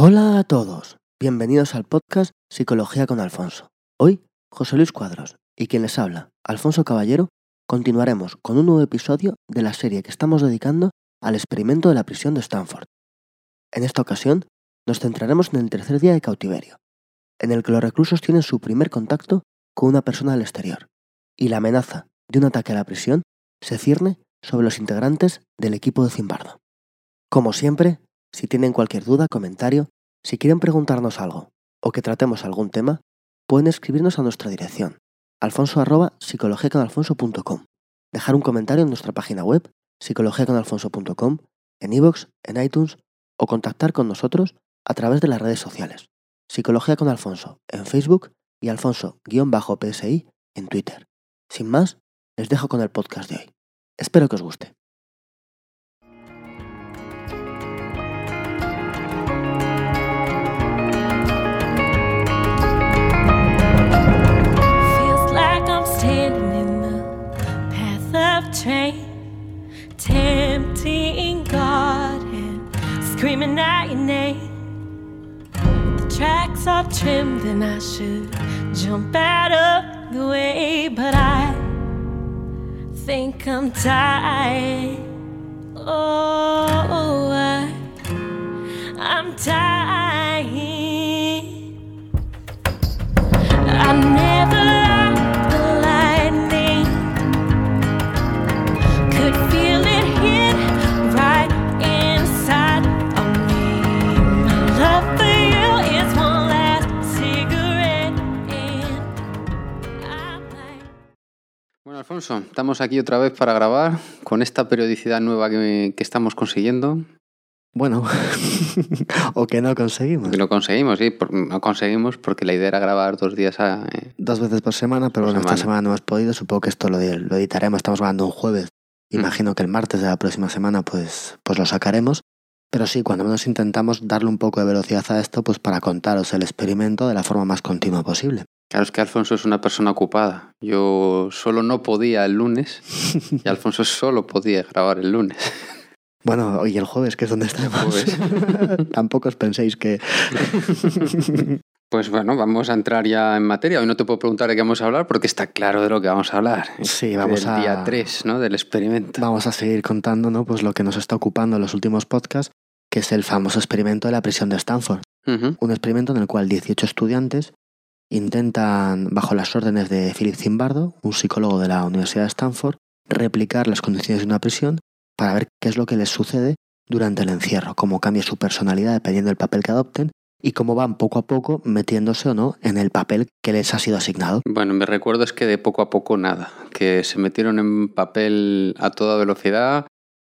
Hola a todos, bienvenidos al podcast Psicología con Alfonso. Hoy, José Luis Cuadros y quien les habla, Alfonso Caballero, continuaremos con un nuevo episodio de la serie que estamos dedicando al experimento de la prisión de Stanford. En esta ocasión, nos centraremos en el tercer día de cautiverio, en el que los reclusos tienen su primer contacto con una persona del exterior, y la amenaza de un ataque a la prisión se cierne sobre los integrantes del equipo de Zimbardo. Como siempre, si tienen cualquier duda, comentario, si quieren preguntarnos algo o que tratemos algún tema, pueden escribirnos a nuestra dirección, alfonso dejar un comentario en nuestra página web, psicologiaconalfonso.com, en iVoox, en iTunes o contactar con nosotros a través de las redes sociales, Psicología con Alfonso en Facebook y Alfonso-PSI en Twitter. Sin más, les dejo con el podcast de hoy. Espero que os guste. Screaming out your name. The tracks are trimmed and I should jump out of the way, but I think I'm tired. Oh, I, I'm dying. I Estamos aquí otra vez para grabar con esta periodicidad nueva que, que estamos consiguiendo. Bueno, o que no conseguimos. Que lo conseguimos, sí, por- no conseguimos porque la idea era grabar dos días a... eh, Dos veces por semana, pero Por bueno, esta semana. no hemos podido. Supongo que esto lo, lo editaremos. Estamos grabando un jueves. Mm. Imagino que el martes de la próxima semana pues, pues lo sacaremos. Pero sí, cuando menos intentamos darle un poco de velocidad a esto, pues para contaros el experimento de la forma más continua posible. Claro, es que Alfonso es una persona ocupada. Yo solo no podía el lunes y Alfonso solo podía grabar el lunes. Bueno, hoy el jueves, que es donde estamos. Jueves. Tampoco os penséis que... Pues bueno, vamos a entrar ya en materia. Hoy no te puedo preguntar de qué vamos a hablar porque está claro de lo que vamos a hablar. Sí, vamos Del a... día 3, ¿no? Del experimento. Vamos a seguir contando ¿no? pues lo que nos está ocupando en los últimos podcasts, que es el famoso experimento de la prisión de Stanford. Un experimento en el cual 18 estudiantes intentan, bajo las órdenes de Philip Zimbardo, un psicólogo de la Universidad de Stanford, replicar las condiciones de una prisión para ver qué es lo que les sucede durante el encierro, cómo cambia su personalidad dependiendo del papel que adopten y cómo van poco a poco metiéndose o no en el papel que les ha sido asignado. Bueno, mi recuerdo es que de poco a poco nada, que se metieron en papel a toda velocidad,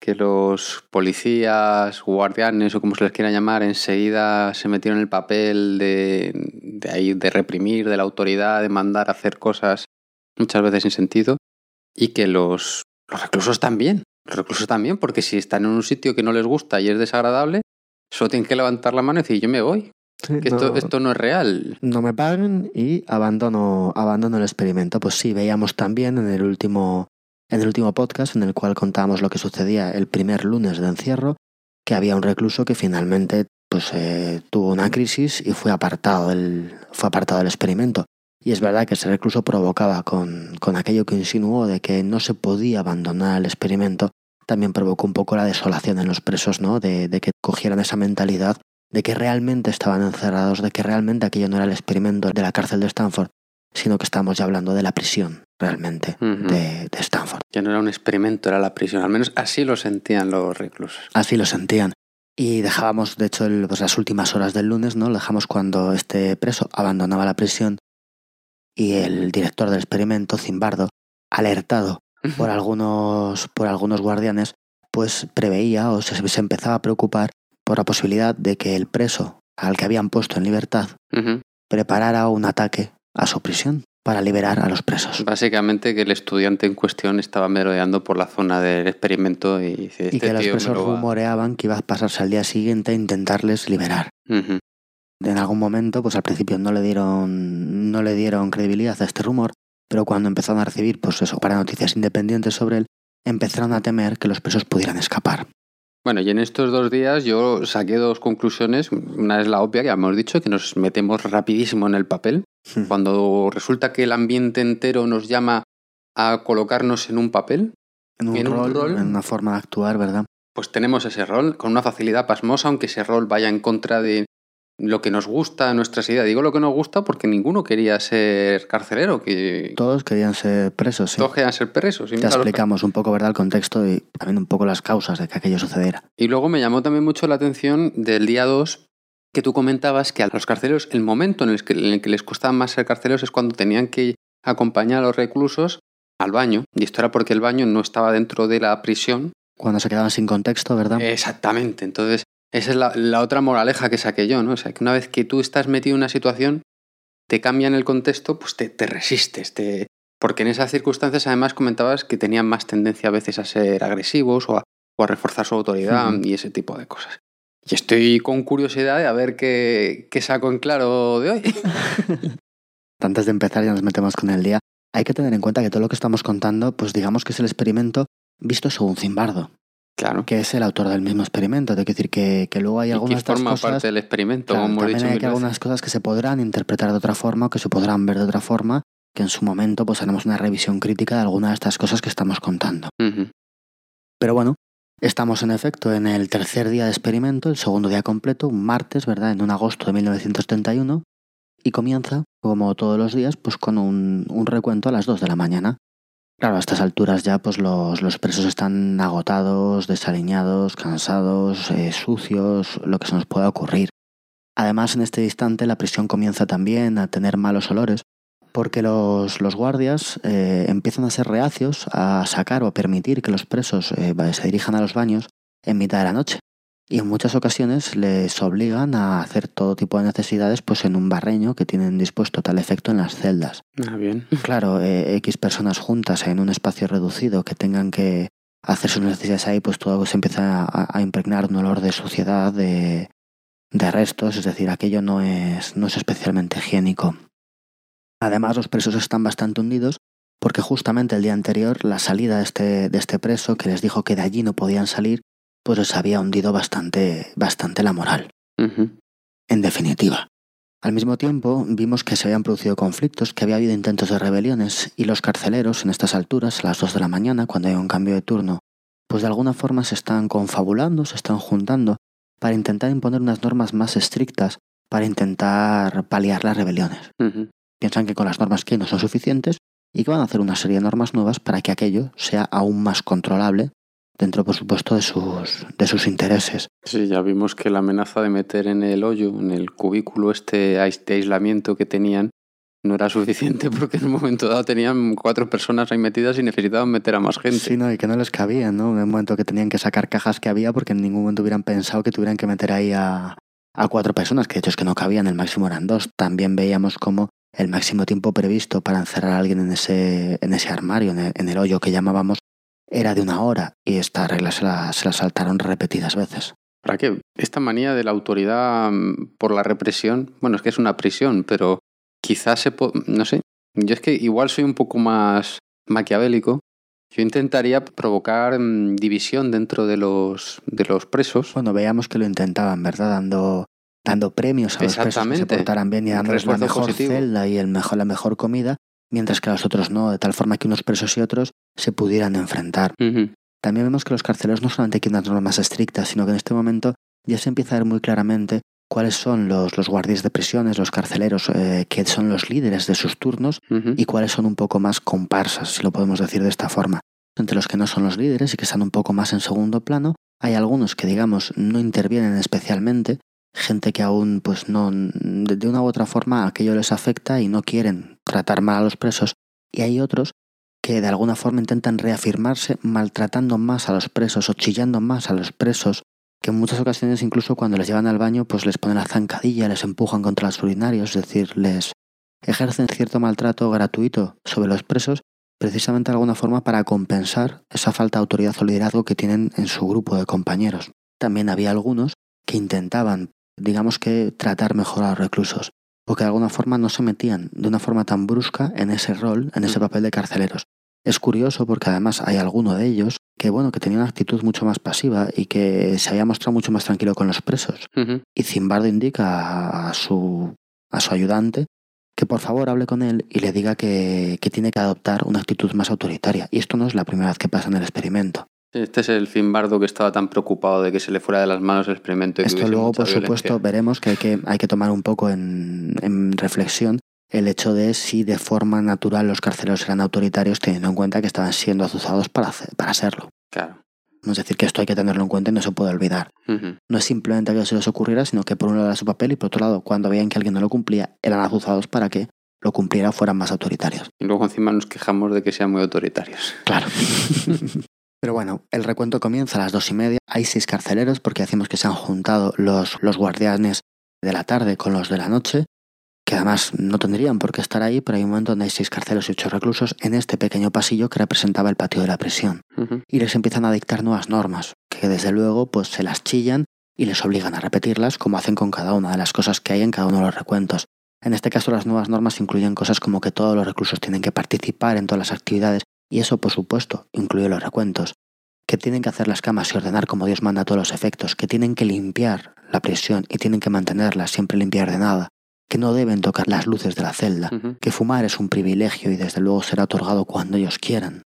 que los policías, guardianes o como se les quiera llamar, enseguida se metieron en el papel de, de, ahí, de reprimir, de la autoridad, de mandar a hacer cosas muchas veces sin sentido, y que los, los reclusos también, los reclusos también, porque si están en un sitio que no les gusta y es desagradable, solo tienen que levantar la mano y decir yo me voy, que esto, No- esto no es real. no me paguen y abandono, abandono el experimento. Pues sí, veíamos también en el último, en el último podcast en el cual contábamos lo que sucedía el primer lunes de encierro, que había un recluso que finalmente pues, eh, tuvo una crisis y fue apartado, del, fue apartado del experimento. Y es verdad que ese recluso provocaba con, con aquello que insinuó de que no se podía abandonar el experimento, también provocó un poco la desolación en los presos, ¿no? De, de que cogieran esa mentalidad de que realmente estaban encerrados, de que realmente aquello no era el experimento de la cárcel de Stanford, sino que estamos ya hablando de la prisión, realmente, de, de Stanford. Que no era un experimento, era la prisión. Al menos así lo sentían los reclusos. Así lo sentían. Y dejábamos, de hecho, el- pues las últimas horas del lunes, ¿no? Lo dejamos cuando este preso abandonaba la prisión y el director del experimento, Zimbardo, alertado por algunos, por algunos guardianes, pues preveía o se, se empezaba a preocupar por la posibilidad de que el preso al que habían puesto en libertad preparara un ataque a su prisión para liberar a los presos. Básicamente que el estudiante en cuestión estaba merodeando por la zona del experimento y dice, Y este que los tío presos lo va-". rumoreaban que iba a pasarse al día siguiente a intentarles liberar. En algún momento, pues al principio no le dieron, no le dieron credibilidad a este rumor, pero cuando empezaron a recibir, pues eso, para noticias independientes sobre él, empezaron a temer que los presos pudieran escapar. Bueno, y en estos dos días yo saqué dos conclusiones. Una es la obvia, que ya hemos dicho, que nos metemos rapidísimo en el papel. Cuando resulta que el ambiente entero nos llama a colocarnos en un papel, En un, en un rol, en una forma de actuar, ¿verdad? pues tenemos ese rol con una facilidad pasmosa, aunque ese rol vaya en contra de lo que nos gusta, nuestras ideas. Digo lo que nos gusta porque ninguno quería ser carcelero, que Todos querían ser presos, sí. todos querían ser presos. Y, lo- explicamos un poco, ¿verdad?, el contexto y también un poco las causas de que aquello sucediera. y luego me llamó también mucho la atención del día 2 que tú comentabas que a los carceleros el momento en el que, en el que les costaba más ser carceleros es cuando tenían que acompañar a los reclusos al baño. Y esto era porque el baño no estaba dentro de la prisión, Cuando se quedaban sin contexto, ¿verdad? Exactamente. Entonces, esa es la, la otra moraleja que saqué yo, ¿no? O sea, que una vez que tú estás metido en una situación, te cambian el contexto, pues te, te resistes. Te... Porque en esas circunstancias, además, comentabas que tenían más tendencia a veces a ser agresivos o a, o a reforzar su autoridad y ese tipo de cosas. Y estoy con curiosidad de a ver qué, qué saco en claro de hoy. Antes de empezar, ya nos metemos con el día. Hay que tener en cuenta que todo lo que estamos contando, pues digamos que es el experimento visto según Zimbardo, Claro. que es el autor del mismo experimento. Tengo que decir que, que luego hay que algunas estas forma cosas. parte del experimento, Claro, como también dicho hay que algunas cosas que se podrán interpretar de otra forma o que se podrán ver de otra forma, que en su momento pues haremos una revisión crítica de algunas de estas cosas que estamos contando. Pero bueno, estamos en efecto en el tercer día de experimento, el segundo día completo, un martes, ¿verdad? En un agosto de 1971, y comienza, como todos los días, pues con un, un recuento a las 2 de la mañana. Claro, a estas alturas ya pues los, los presos están agotados, desaliñados, cansados, eh, sucios, lo que se nos pueda ocurrir. Además, en este instante la prisión comienza también a tener malos olores, porque los, los guardias eh, empiezan a ser reacios a sacar o a permitir que los presos eh, se dirijan a los baños en mitad de la noche. Y en muchas ocasiones les obligan a hacer todo tipo de necesidades pues en un barreño que tienen dispuesto tal efecto en las celdas. Ah, bien. Claro, eh, X personas juntas en un espacio reducido que tengan que hacer sus necesidades ahí, pues todo se empieza a, a impregnar un olor de suciedad, de, de restos, es decir, aquello no es, no es especialmente higiénico. Además, los presos están bastante hundidos porque justamente el día anterior la salida de este, de este preso, que les dijo que de allí no podían salir, pues les había hundido bastante, bastante la moral en definitiva. Al mismo tiempo, vimos que se habían producido conflictos, que había habido intentos de rebeliones, y los carceleros, en estas alturas, a las 2 de la mañana, cuando hay un cambio de turno, pues de alguna forma se están confabulando, se están juntando, para intentar imponer unas normas más estrictas, para intentar paliar las rebeliones. Piensan que con las normas que hay no son suficientes y que van a hacer una serie de normas nuevas para que aquello sea aún más controlable dentro, por supuesto, de sus, de sus intereses. Sí, ya vimos que la amenaza de meter en el hoyo, en el cubículo este de aislamiento que tenían, no era suficiente porque en un momento dado tenían cuatro personas ahí metidas y necesitaban meter a más gente. Sí, no, y que no les cabía, ¿no? En el momento que tenían que sacar cajas que había porque en ningún momento hubieran pensado que tuvieran que meter ahí a, a cuatro personas, que de hecho es que no cabían, el máximo eran dos. También veíamos como el máximo tiempo previsto para encerrar a alguien en ese, en ese armario, en el, en el hoyo que llamábamos, era de una hora y esta regla se la, se la saltaron repetidas veces. ¿Para qué? Esta manía de la autoridad mm, por la represión, bueno, es que es una prisión, pero quizás se po- no sé, yo es que igual soy un poco más maquiavélico. Yo intentaría provocar mm, división dentro de los, de los presos. Bueno, veíamos que lo intentaban, ¿verdad? Dando, dando premios a los presos que se portaran bien y dándoles la mejor positivo. celda y el mejor, la mejor comida, mientras que a los otros no, de tal forma que unos presos y otros se pudieran enfrentar. También vemos que los carceleros no solamente quieren unas normas más estrictas, sino que en este momento ya se empieza a ver muy claramente cuáles son los, los guardias de prisiones, los carceleros, eh, que son los líderes de sus turnos y cuáles son un poco más comparsas, si lo podemos decir de esta forma. Entre los que no son los líderes y que están un poco más en segundo plano, hay algunos que, digamos, no intervienen especialmente, gente que aún, pues no, de una u otra forma aquello les afecta y no quieren tratar mal a los presos, y hay otros que de alguna forma intentan reafirmarse maltratando más a los presos o chillando más a los presos, que en muchas ocasiones incluso cuando les llevan al baño pues les ponen la zancadilla, les empujan contra los urinarios, es decir, les ejercen cierto maltrato gratuito sobre los presos precisamente de alguna forma para compensar esa falta de autoridad o liderazgo que tienen en su grupo de compañeros. También había algunos que intentaban, digamos que, tratar mejor a los reclusos, o que de alguna forma no se metían de una forma tan brusca en ese rol, en ese Mm. papel de carceleros. Es curioso porque además hay alguno de ellos que bueno, que tenía una actitud mucho más pasiva y que se había mostrado mucho más tranquilo con los presos. Y Zimbardo indica a su, a su ayudante que por favor hable con él y le diga que, que tiene que adoptar una actitud más autoritaria. Y esto no es la primera vez que pasa en el experimento. Este es el Finbardo que estaba tan preocupado de que se le fuera de las manos el experimento. Y que Esto luego, por supuesto, veremos que hay que, hay que tomar un poco en, en reflexión el hecho de si de forma natural los carceleros eran autoritarios teniendo en cuenta que estaban siendo azuzados para, hacer- para serlo. Claro. Es decir, que esto hay que tenerlo en cuenta y no se puede olvidar. No es simplemente que se les ocurriera, sino que por un lado era su papel y por otro lado, cuando veían que alguien no lo cumplía, eran azuzados para que lo cumpliera fueran más autoritarios. Y luego encima nos quejamos de que sean muy autoritarios. Claro. Pero bueno, el recuento comienza a las dos y media. Hay seis carceleros porque decimos que se han juntado los, los guardianes de la tarde con los de la noche, que además no tendrían por qué estar ahí, pero hay un momento donde hay seis carceleros y ocho reclusos en este pequeño pasillo que representaba el patio de la prisión. Y les empiezan a dictar nuevas normas, que desde luego pues se las chillan y les obligan a repetirlas como hacen con cada una de las cosas que hay en cada uno de los recuentos. En este caso las nuevas normas incluyen cosas como que todos los reclusos tienen que participar en todas las actividades y eso por supuesto incluye los recuentos, que tienen que hacer las camas y ordenar como Dios manda todos los efectos, que tienen que limpiar la prisión y tienen que mantenerla siempre limpia y ordenada, que no deben tocar las luces de la celda, que fumar es un privilegio y desde luego será otorgado cuando ellos quieran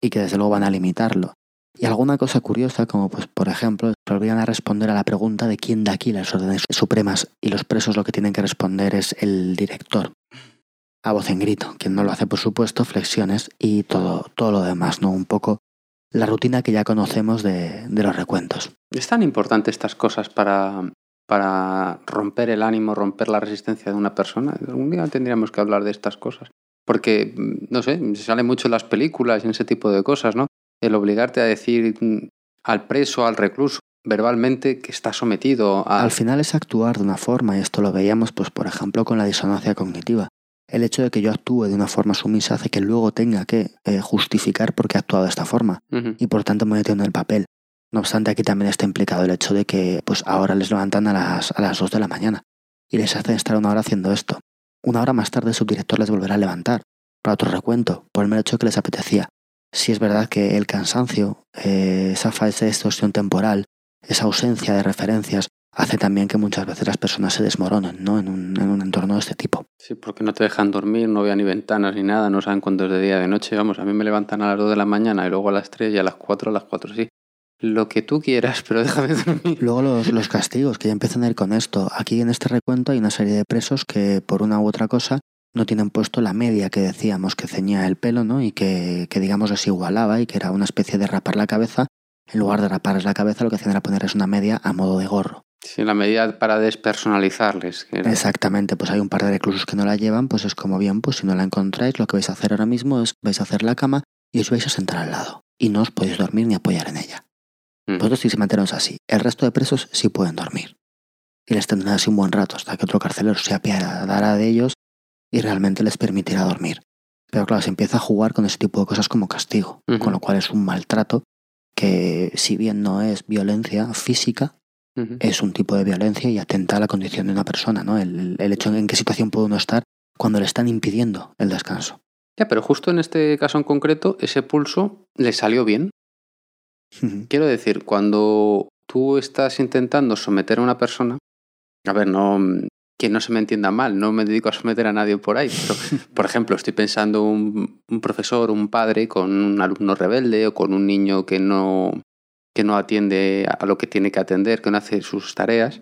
y que desde luego van a limitarlo. Y alguna cosa curiosa, como pues por ejemplo, se olvidan a responder a la pregunta de quién da aquí las órdenes supremas y los presos lo que tienen que responder es el director. A voz en grito, quien no lo hace por supuesto, flexiones y todo, todo lo demás, ¿no? Un poco la rutina que ya conocemos de, de los recuentos. Es tan importante estas cosas para, para romper el ánimo, romper la resistencia de una persona. Algún día tendríamos que hablar de estas cosas. Porque, mm, no sé, se sale mucho en las películas y en ese tipo de cosas, ¿no? El obligarte a decir mm, al preso, al recluso, verbalmente que está sometido a... Al final es actuar de una forma, y esto lo veíamos, pues por ejemplo, con la disonancia cognitiva. El hecho de que yo actúe de una forma sumisa hace que luego tenga que eh, justificar por qué he actuado de esta forma. Y por tanto me meto en el papel. No obstante, aquí también está implicado el hecho de que pues ahora les levantan a las, a las 2 de la mañana y les hacen estar una hora haciendo esto. Una hora más tarde el subdirector les volverá a levantar para otro recuento, por el mero hecho que les apetecía. Si es verdad que el cansancio, eh, esa falsa distorsión temporal, esa ausencia de referencias, hace también que muchas veces las personas se desmoronen ¿no? en, un, en un entorno de este tipo. Sí, porque no te dejan dormir, no vean ni ventanas ni nada, no saben cuándo es de día de noche. Vamos, a mí me levantan a las 2 de la mañana y luego a las 3 y a las 4, a las 4 sí. Lo que tú quieras, pero déjame dormir. Luego los, los castigos, que ya empiezan a ir con esto. Aquí en este recuento hay una serie de presos que por una u otra cosa no tienen puesto la media que decíamos que ceñía el pelo, ¿no? Y que, que digamos les igualaba y que era una especie de rapar la cabeza. En lugar de raparles la cabeza, lo que hacían era ponerles una media a modo de gorro. Sí, la medida para despersonalizarles. era- Exactamente, pues hay un par de reclusos que no la llevan, pues es como bien, pues si no la encontráis, lo que vais a hacer ahora mismo es vais a hacer la cama y os vais a sentar al lado. Y no os podéis dormir ni apoyar en ella. Mm. Vosotros sí se mantenéis así. El resto de presos sí pueden dormir. Y les tendrán así un buen rato hasta que otro carcelero se apiadará de ellos y realmente les permitirá dormir. Pero claro, se empieza a jugar con ese tipo de cosas como castigo, con lo cual es un maltrato que si bien no es violencia física, es un tipo de violencia y atenta a la condición de una persona, ¿no? El, el hecho en qué situación puede uno estar cuando le están impidiendo el descanso. Ya, pero justo en este caso en concreto, ese pulso le salió bien. Quiero decir, cuando tú estás intentando someter a una persona, a ver, no que no se me entienda mal, no me dedico a someter a nadie por ahí, pero por ejemplo, estoy pensando un, un profesor, un padre con un alumno rebelde o con un niño que no que no atiende a lo que tiene que atender, que no hace sus tareas,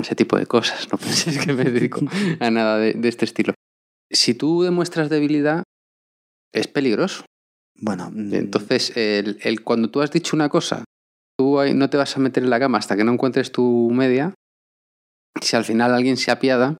ese tipo de cosas. No penséis que me dedico a nada de, de este estilo. Si tú demuestras debilidad, es peligroso. Bueno, mm, Entonces, el, el- cuando tú has dicho una cosa, tú no te vas a meter en la cama hasta que no encuentres tu media. Si al final alguien se apiada,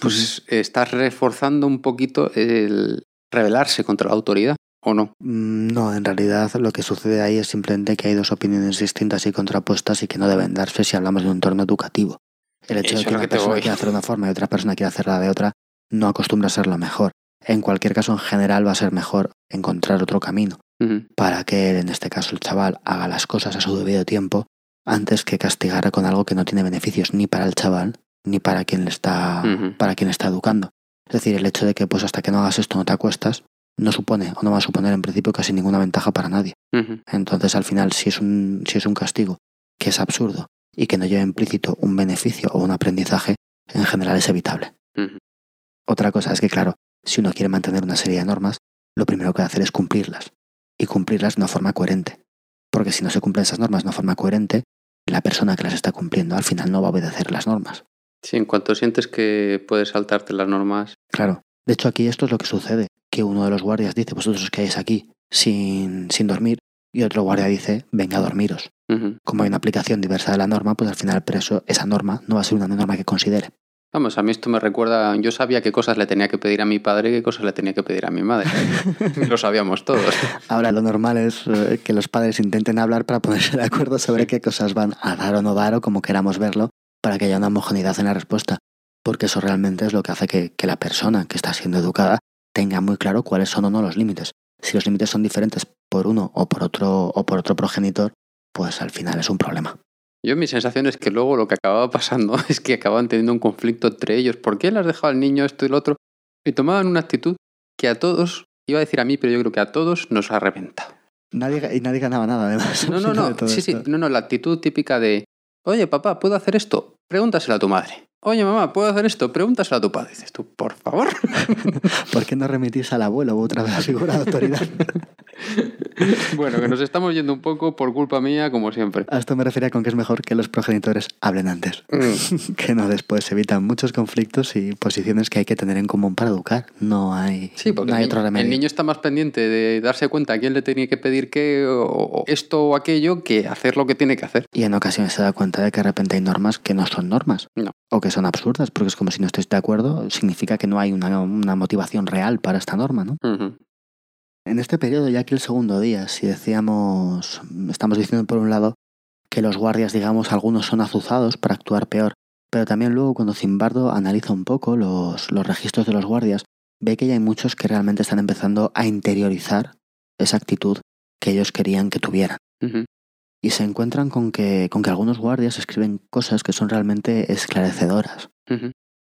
pues estás reforzando un poquito el rebelarse contra la autoridad, ¿o no? Mm, No, en realidad lo que sucede ahí es simplemente que hay dos opiniones distintas y contrapuestas y que no deben darse si hablamos de un entorno educativo. El hecho Eso de que una que persona quiera hacer de una forma y otra persona quiera hacerla de otra no acostumbra a ser lo mejor. En cualquier caso, en general va a ser mejor encontrar otro camino para que en este caso el chaval, haga las cosas a su debido tiempo antes que castigar con algo que no tiene beneficios ni para el chaval ni para quien le está, para quien está educando. Es decir, el hecho de que pues hasta que no hagas esto no te acuestas, no supone o no va a suponer en principio casi ninguna ventaja para nadie. Entonces, al final, si es un, si es un castigo que es absurdo y que no lleva implícito un beneficio o un aprendizaje, en general es evitable. Otra cosa es que, claro, si uno quiere mantener una serie de normas, lo primero que hacer es cumplirlas. Y cumplirlas de una forma coherente. Porque si no se cumplen esas normas de una forma coherente, la persona que las está cumpliendo al final no va a obedecer las normas. Sí, en cuanto sientes que puedes saltarte las normas. Claro. De hecho, aquí esto es lo que sucede. Que uno de los guardias dice, vosotros os quedáis aquí sin, sin dormir. Y otro guardia dice, venga a dormiros. Como hay una aplicación diversa de la norma, pues al final preso, esa norma no va a ser una norma que considere. Vamos, a mí esto me recuerda, yo sabía qué cosas le tenía que pedir a mi padre y qué cosas le tenía que pedir a mi madre. Lo sabíamos todos. Ahora lo normal es eh, que los padres intenten hablar para ponerse de acuerdo sobre qué cosas van a dar o no dar o como queramos verlo para que haya una homogeneidad en la respuesta. Porque eso realmente es lo que hace que, que la persona que está siendo educada tenga muy claro cuáles son o no los límites. Si los límites son diferentes por uno o por otro o por otro progenitor, pues al final es un problema. Yo mi sensación es que luego lo que acababa pasando es que acababan teniendo un conflicto entre ellos. ¿Por qué le has dejado al niño esto y lo otro? Y tomaban una actitud que a todos, iba a decir a mí, pero yo creo que a todos nos ha reventado. Nadie, y nadie ganaba nada, además. No, no, no. Sí, sí. No, no, la actitud típica de, oye, papá, ¿puedo hacer esto? Pregúntaselo a tu madre. Oye, mamá, ¿puedo hacer esto? Pregúntaselo a tu padre. Dices tú, por favor. ¿Por qué no remitís al abuelo u otra figura de autoridad? Bueno, que nos estamos yendo un poco por culpa mía, como siempre. A esto me refería con que es mejor que los progenitores hablen antes. Mm. que no después evitan muchos conflictos y posiciones que hay que tener en común para educar. No hay, Sí, porque no hay el, otro niño, remedio. el niño está más pendiente de darse cuenta a quién le tenía que pedir qué, o, o esto o aquello, que hacer lo que tiene que hacer. Y en ocasiones se da cuenta de que de repente hay normas que no son normas. No. O que son absurdas, porque es como si no estés de acuerdo, significa que no hay una, una motivación real para esta norma, ¿no? En este periodo, ya que el segundo día, si decíamos, estamos diciendo por un lado que los guardias, digamos, algunos son azuzados para actuar peor, pero también luego cuando Zimbardo analiza un poco los, los registros de los guardias, ve que ya hay muchos que realmente están empezando a interiorizar esa actitud que ellos querían que tuvieran. Y se encuentran con que, con que algunos guardias escriben cosas que son realmente esclarecedoras.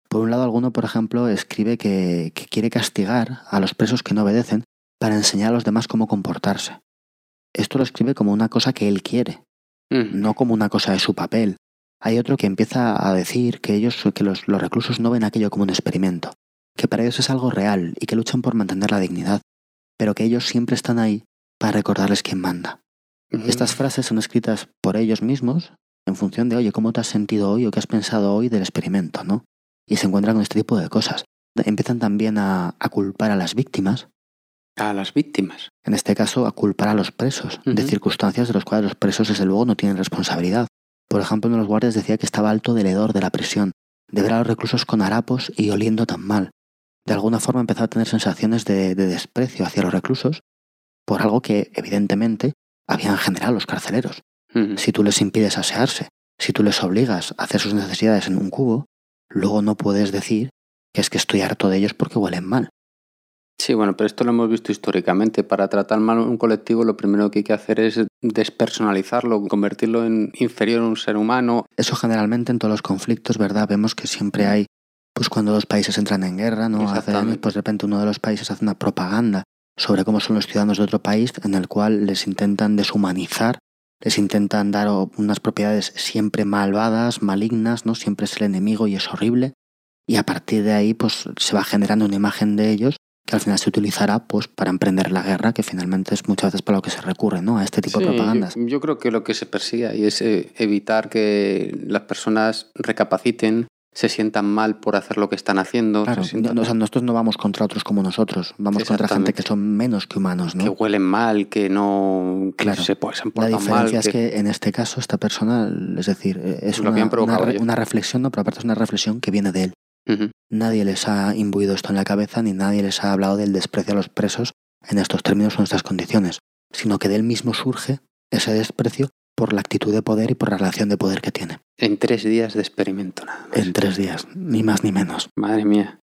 Por un lado, alguno, por ejemplo, escribe que, que quiere castigar a los presos que no obedecen para enseñar a los demás cómo comportarse. Esto lo escribe como una cosa que él quiere, Ujú. no como una cosa de su papel. Hay otro que empieza a decir que ellos, que los, los reclusos no ven aquello como un experimento, que para ellos es algo real y que luchan por mantener la dignidad, pero que ellos siempre están ahí para recordarles quién manda. Estas frases son escritas por ellos mismos en función de, oye, ¿cómo te has sentido hoy o qué has pensado hoy del experimento, no? Y se encuentran con este tipo de cosas. Empiezan también a, a culpar a las víctimas, A las víctimas. en este caso a culpar a los presos, de circunstancias de las cuales los presos desde luego no tienen responsabilidad. Por ejemplo, uno de los guardias decía que estaba alto del hedor de la prisión, de ver a los reclusos con harapos y oliendo tan mal. De alguna forma empezó a tener sensaciones de, de desprecio hacia los reclusos por algo que, evidentemente, habían generado los carceleros. Si tú les impides asearse, si tú les obligas a hacer sus necesidades en un cubo, luego no puedes decir que es que estoy harto de ellos porque huelen mal. Sí, bueno, pero esto lo hemos visto históricamente. Para tratar mal a un colectivo, lo primero que hay que hacer es despersonalizarlo, convertirlo en inferior a un ser humano. Eso generalmente en todos los conflictos, ¿verdad? Vemos que siempre hay, pues cuando dos países entran en guerra, ¿no? Hace años, pues de repente uno de los países hace una propaganda sobre cómo son los ciudadanos de otro país, en el cual les intentan deshumanizar, les intentan dar unas propiedades siempre malvadas, malignas, ¿no? Siempre es el enemigo y es horrible. Y a partir de ahí, pues se va generando una imagen de ellos que al final se utilizará pues para emprender la guerra, que finalmente es muchas veces para lo que se recurre, ¿no? A este tipo Sí, de propagandas. Yo, yo creo que lo que se persigue ahí es eh, evitar que las personas recapaciten, se sientan mal por hacer lo que están haciendo, Claro, se sientan- no- o sea, nosotros no vamos contra otros como nosotros, vamos contra gente que son menos que humanos, ¿no? que huelen mal, que no que Claro. se, pues, se La mal. diferencia es que en este caso esta persona, es decir, eh, es Lo una, habían provocado una re- ellos. una reflexión, no, pero aparte es una reflexión que viene de él. Nadie les ha imbuido esto en la cabeza ni nadie les ha hablado del desprecio a los presos en estos términos o en estas condiciones, sino que de él mismo surge ese desprecio por la actitud de poder y por la relación de poder que tiene. En tres días de experimento nada más. En tres días, ni más ni menos. Madre mía.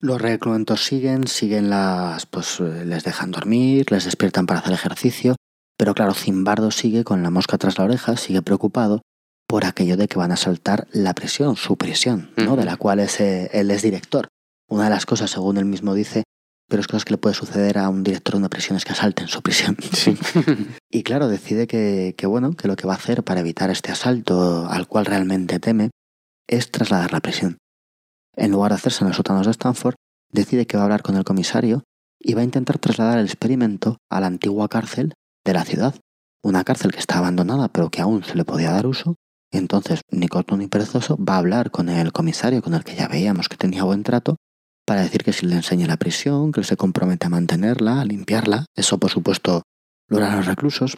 Los recluentos siguen, siguen las, pues eh, les dejan dormir, les despiertan para hacer ejercicio, pero claro, Zimbardo sigue con la mosca tras la oreja, sigue preocupado por aquello de que van a saltar la prisión, su prisión, ¿no? De la cual es, eh, él es director. Una de las cosas, según él mismo dice, pero es cosas que le puede suceder a un director de una prisión es que asalten su prisión. Sí. Y claro, decide que, que, bueno, que lo que va a hacer para evitar este asalto al cual realmente teme es trasladar la prisión. En lugar de hacerse en los sótanos de Stanford, decide que va a hablar con el comisario y va a intentar trasladar el experimento a la antigua cárcel de la ciudad, una cárcel que está abandonada pero que aún se le podía dar uso. Entonces, ni corto ni perezoso, va a hablar con el comisario con el que ya veíamos que tenía buen trato para decir que si le enseña la prisión, que se compromete a mantenerla, a limpiarla. Eso, por supuesto, lo harán los reclusos.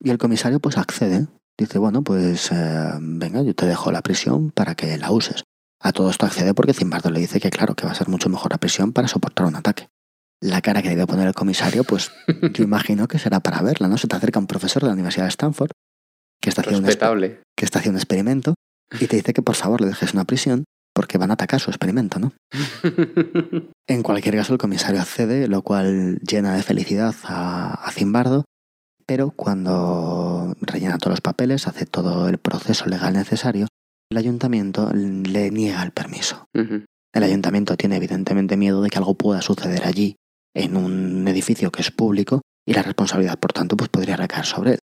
Y el comisario pues accede. Dice, bueno, pues eh, venga, yo te dejo la prisión para que la uses. A todo esto accede porque Zimbardo le dice que claro, que va a ser mucho mejor la prisión para soportar un ataque. La cara que debe poner el comisario, pues yo imagino que será para verla, ¿no? Se te acerca un profesor de la Universidad de Stanford que está haciendo, un, que está haciendo un experimento y te dice que por favor le dejes una prisión porque van a atacar su experimento, ¿no? en cualquier caso, el comisario accede, lo cual llena de felicidad a, Zimbardo, pero cuando rellena todos los papeles, hace todo el proceso legal necesario, el ayuntamiento le niega el permiso. El ayuntamiento tiene evidentemente miedo de que algo pueda suceder allí, en un edificio que es público, y la responsabilidad, por tanto, pues podría recaer sobre él.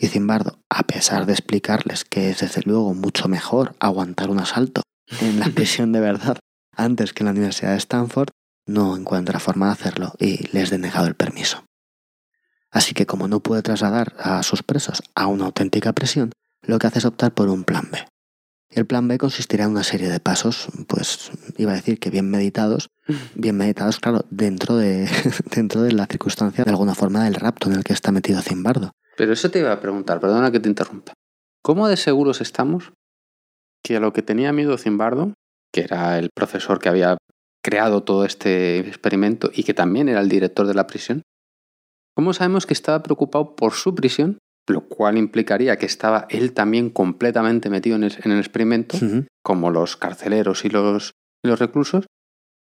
Y Zimbardo, a pesar de explicarles que es desde luego mucho mejor aguantar un asalto en la prisión de verdad antes que en la Universidad de Stanford, no encuentra forma de hacerlo y les denegado el permiso. Así que como no puede trasladar a sus presos a una auténtica prisión, lo que hace es optar por un plan B. El plan B consistirá en una serie de pasos, pues iba a decir que bien meditados, bien meditados, claro, dentro de, dentro de la circunstancia de alguna forma del rapto en el que está metido Zimbardo. Pero eso te iba a preguntar, perdona que te interrumpa. ¿Cómo de seguros estamos que a lo que tenía miedo Zimbardo, que era el profesor que había creado todo este experimento y que también era el director de la prisión, ¿cómo sabemos que estaba preocupado por su prisión? Lo cual implicaría que estaba él también completamente metido en el, experimento, como los carceleros y los, los reclusos,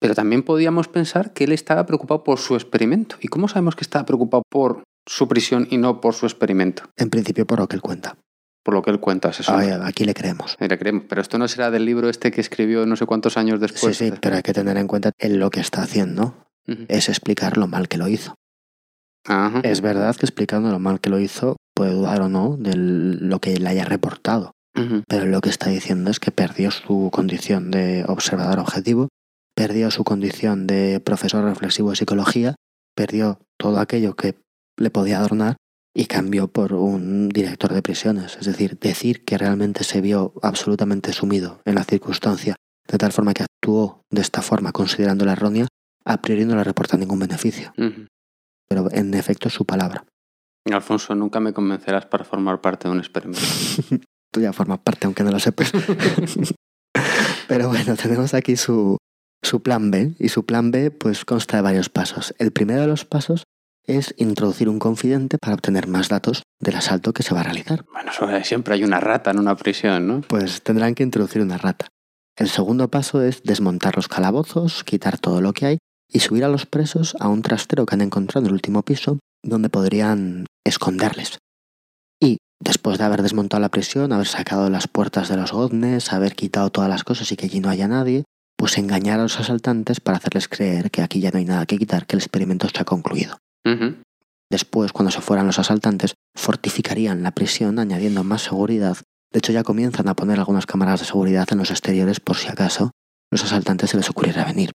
pero también podíamos pensar que él estaba preocupado por su experimento. ¿Y cómo sabemos que estaba preocupado por su prisión y no por su experimento? En principio por lo que él cuenta por lo que él cuenta. Eso aquí le creemos. Le creemos. Pero esto no será del libro este que escribió no sé cuántos años después. Sí, sí, pero hay que tener en cuenta él lo que está haciendo es explicar lo mal que lo hizo. Es verdad que explicando lo mal que lo hizo puede dudar o no de lo que le haya reportado. Pero lo que está diciendo es que perdió su condición de observador objetivo, perdió su condición de profesor reflexivo de psicología, perdió todo aquello que le podía adornar y cambió por un director de prisiones. Es decir, decir que realmente se vio absolutamente sumido en la circunstancia, de tal forma que actuó de esta forma considerándola errónea, a priori no le reporta ningún beneficio. Pero en efecto su palabra. Alfonso, nunca me convencerás para formar parte de un experimento. Tú ya formas parte, aunque no lo sepas. Pero bueno, tenemos aquí su, su plan B, y su plan B pues consta de varios pasos. El primero de los pasos es introducir un confidente para obtener más datos del asalto que se va a realizar. Bueno, siempre hay una rata en una prisión, ¿no? Pues tendrán que introducir una rata. El segundo paso es desmontar los calabozos, quitar todo lo que hay y subir a los presos a un trastero que han encontrado en el último piso donde podrían esconderles. Y después de haber desmontado la prisión, haber sacado las puertas de los godnes, haber quitado todas las cosas y que allí no haya nadie, pues engañar a los asaltantes para hacerles creer que aquí ya no hay nada que quitar, que el experimento está concluido. Después, cuando se fueran los asaltantes, fortificarían la prisión añadiendo más seguridad. De hecho, ya comienzan a poner algunas cámaras de seguridad en los exteriores por si acaso los asaltantes se les ocurriera venir.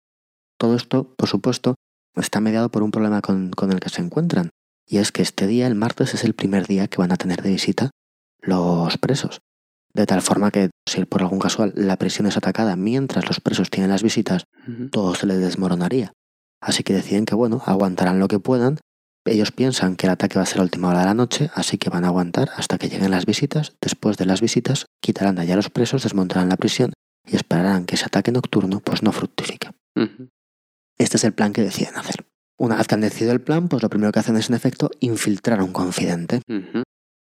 Todo esto, por supuesto, está mediado por un problema con, con el que se encuentran, y es que este día, el martes, es el primer día que van a tener de visita los presos. De tal forma que, si por algún casual la prisión es atacada mientras los presos tienen las visitas, todo se les desmoronaría. Así que deciden que, bueno, aguantarán lo que puedan. Ellos piensan que el ataque va a ser a última hora de la noche, así que van a aguantar hasta que lleguen las visitas. Después de las visitas, quitarán de allá a los presos, desmontarán la prisión y esperarán que ese ataque nocturno pues no fructifique. Este es el plan que deciden hacer. Una vez que han decidido el plan, pues lo primero que hacen es, en efecto, infiltrar a un confidente.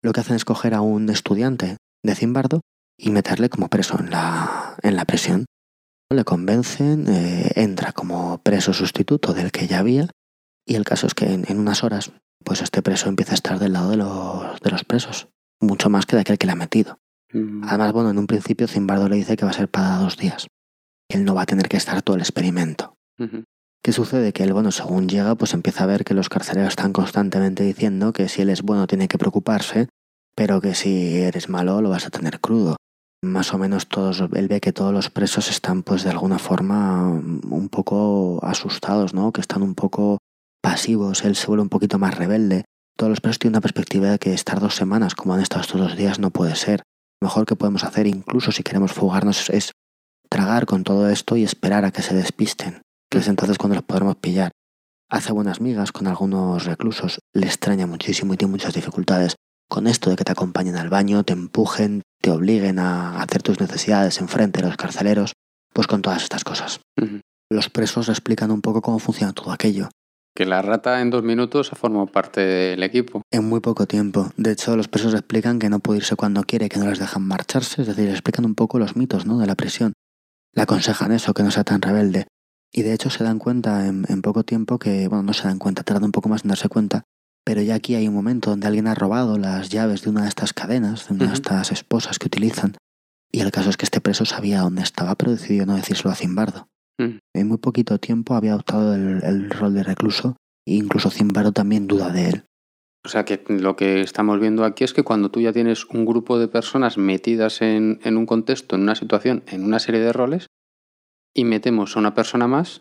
Lo que hacen es coger a un estudiante de Zimbardo y meterle como preso en la, en la prisión le convencen, eh, entra como preso sustituto del que ya había y el caso es que en, unas horas pues este preso empieza a estar del lado de los, de los presos, mucho más que de aquel que le ha metido. Mm. Además, bueno, en un principio Zimbardo le dice que va a ser para dos días. Él no va a tener que estar todo el experimento. ¿Qué sucede? Que él, bueno, según llega, pues empieza a ver que los carceleros están constantemente diciendo que si él es bueno tiene que preocuparse, pero que si eres malo lo vas a tener crudo. Más o menos todos, él ve que todos los presos están pues de alguna forma un poco asustados, ¿no? Que están un poco pasivos, él se vuelve un poquito más rebelde. Todos los presos tienen una perspectiva de que estar dos semanas como han estado estos dos días no puede ser. Lo mejor que podemos hacer, incluso si queremos fugarnos, es tragar con todo esto y esperar a que se despisten que es entonces cuando los podremos pillar. Hace buenas migas con algunos reclusos, le extraña muchísimo y tiene muchas dificultades con esto de que te acompañen al baño, te empujen, te obliguen a hacer tus necesidades enfrente de los carceleros, pues con todas estas cosas. Los presos explican un poco cómo funciona todo aquello. Que la rata en dos minutos ha formado parte del equipo. En muy poco tiempo. De hecho, los presos explican que no puede irse cuando quiere, que no les dejan marcharse, es decir, explican un poco los mitos ¿no? de la prisión. Le aconsejan eso, que no sea tan rebelde. Y de hecho se dan cuenta en, poco tiempo que, bueno, no se dan cuenta, tardan un poco más en darse cuenta, pero ya aquí hay un momento donde alguien ha robado las llaves de una de estas cadenas, de una de estas esposas que utilizan. Y el caso es que este preso sabía dónde estaba, pero decidió no decírselo a Zimbardo. Mm. En muy poquito tiempo había adoptado el, rol de recluso e incluso Zimbardo también duda de él. O sea que lo que estamos viendo aquí es que cuando tú ya tienes un grupo de personas metidas en, en un contexto, en una situación, en una serie de roles, y metemos a una persona más,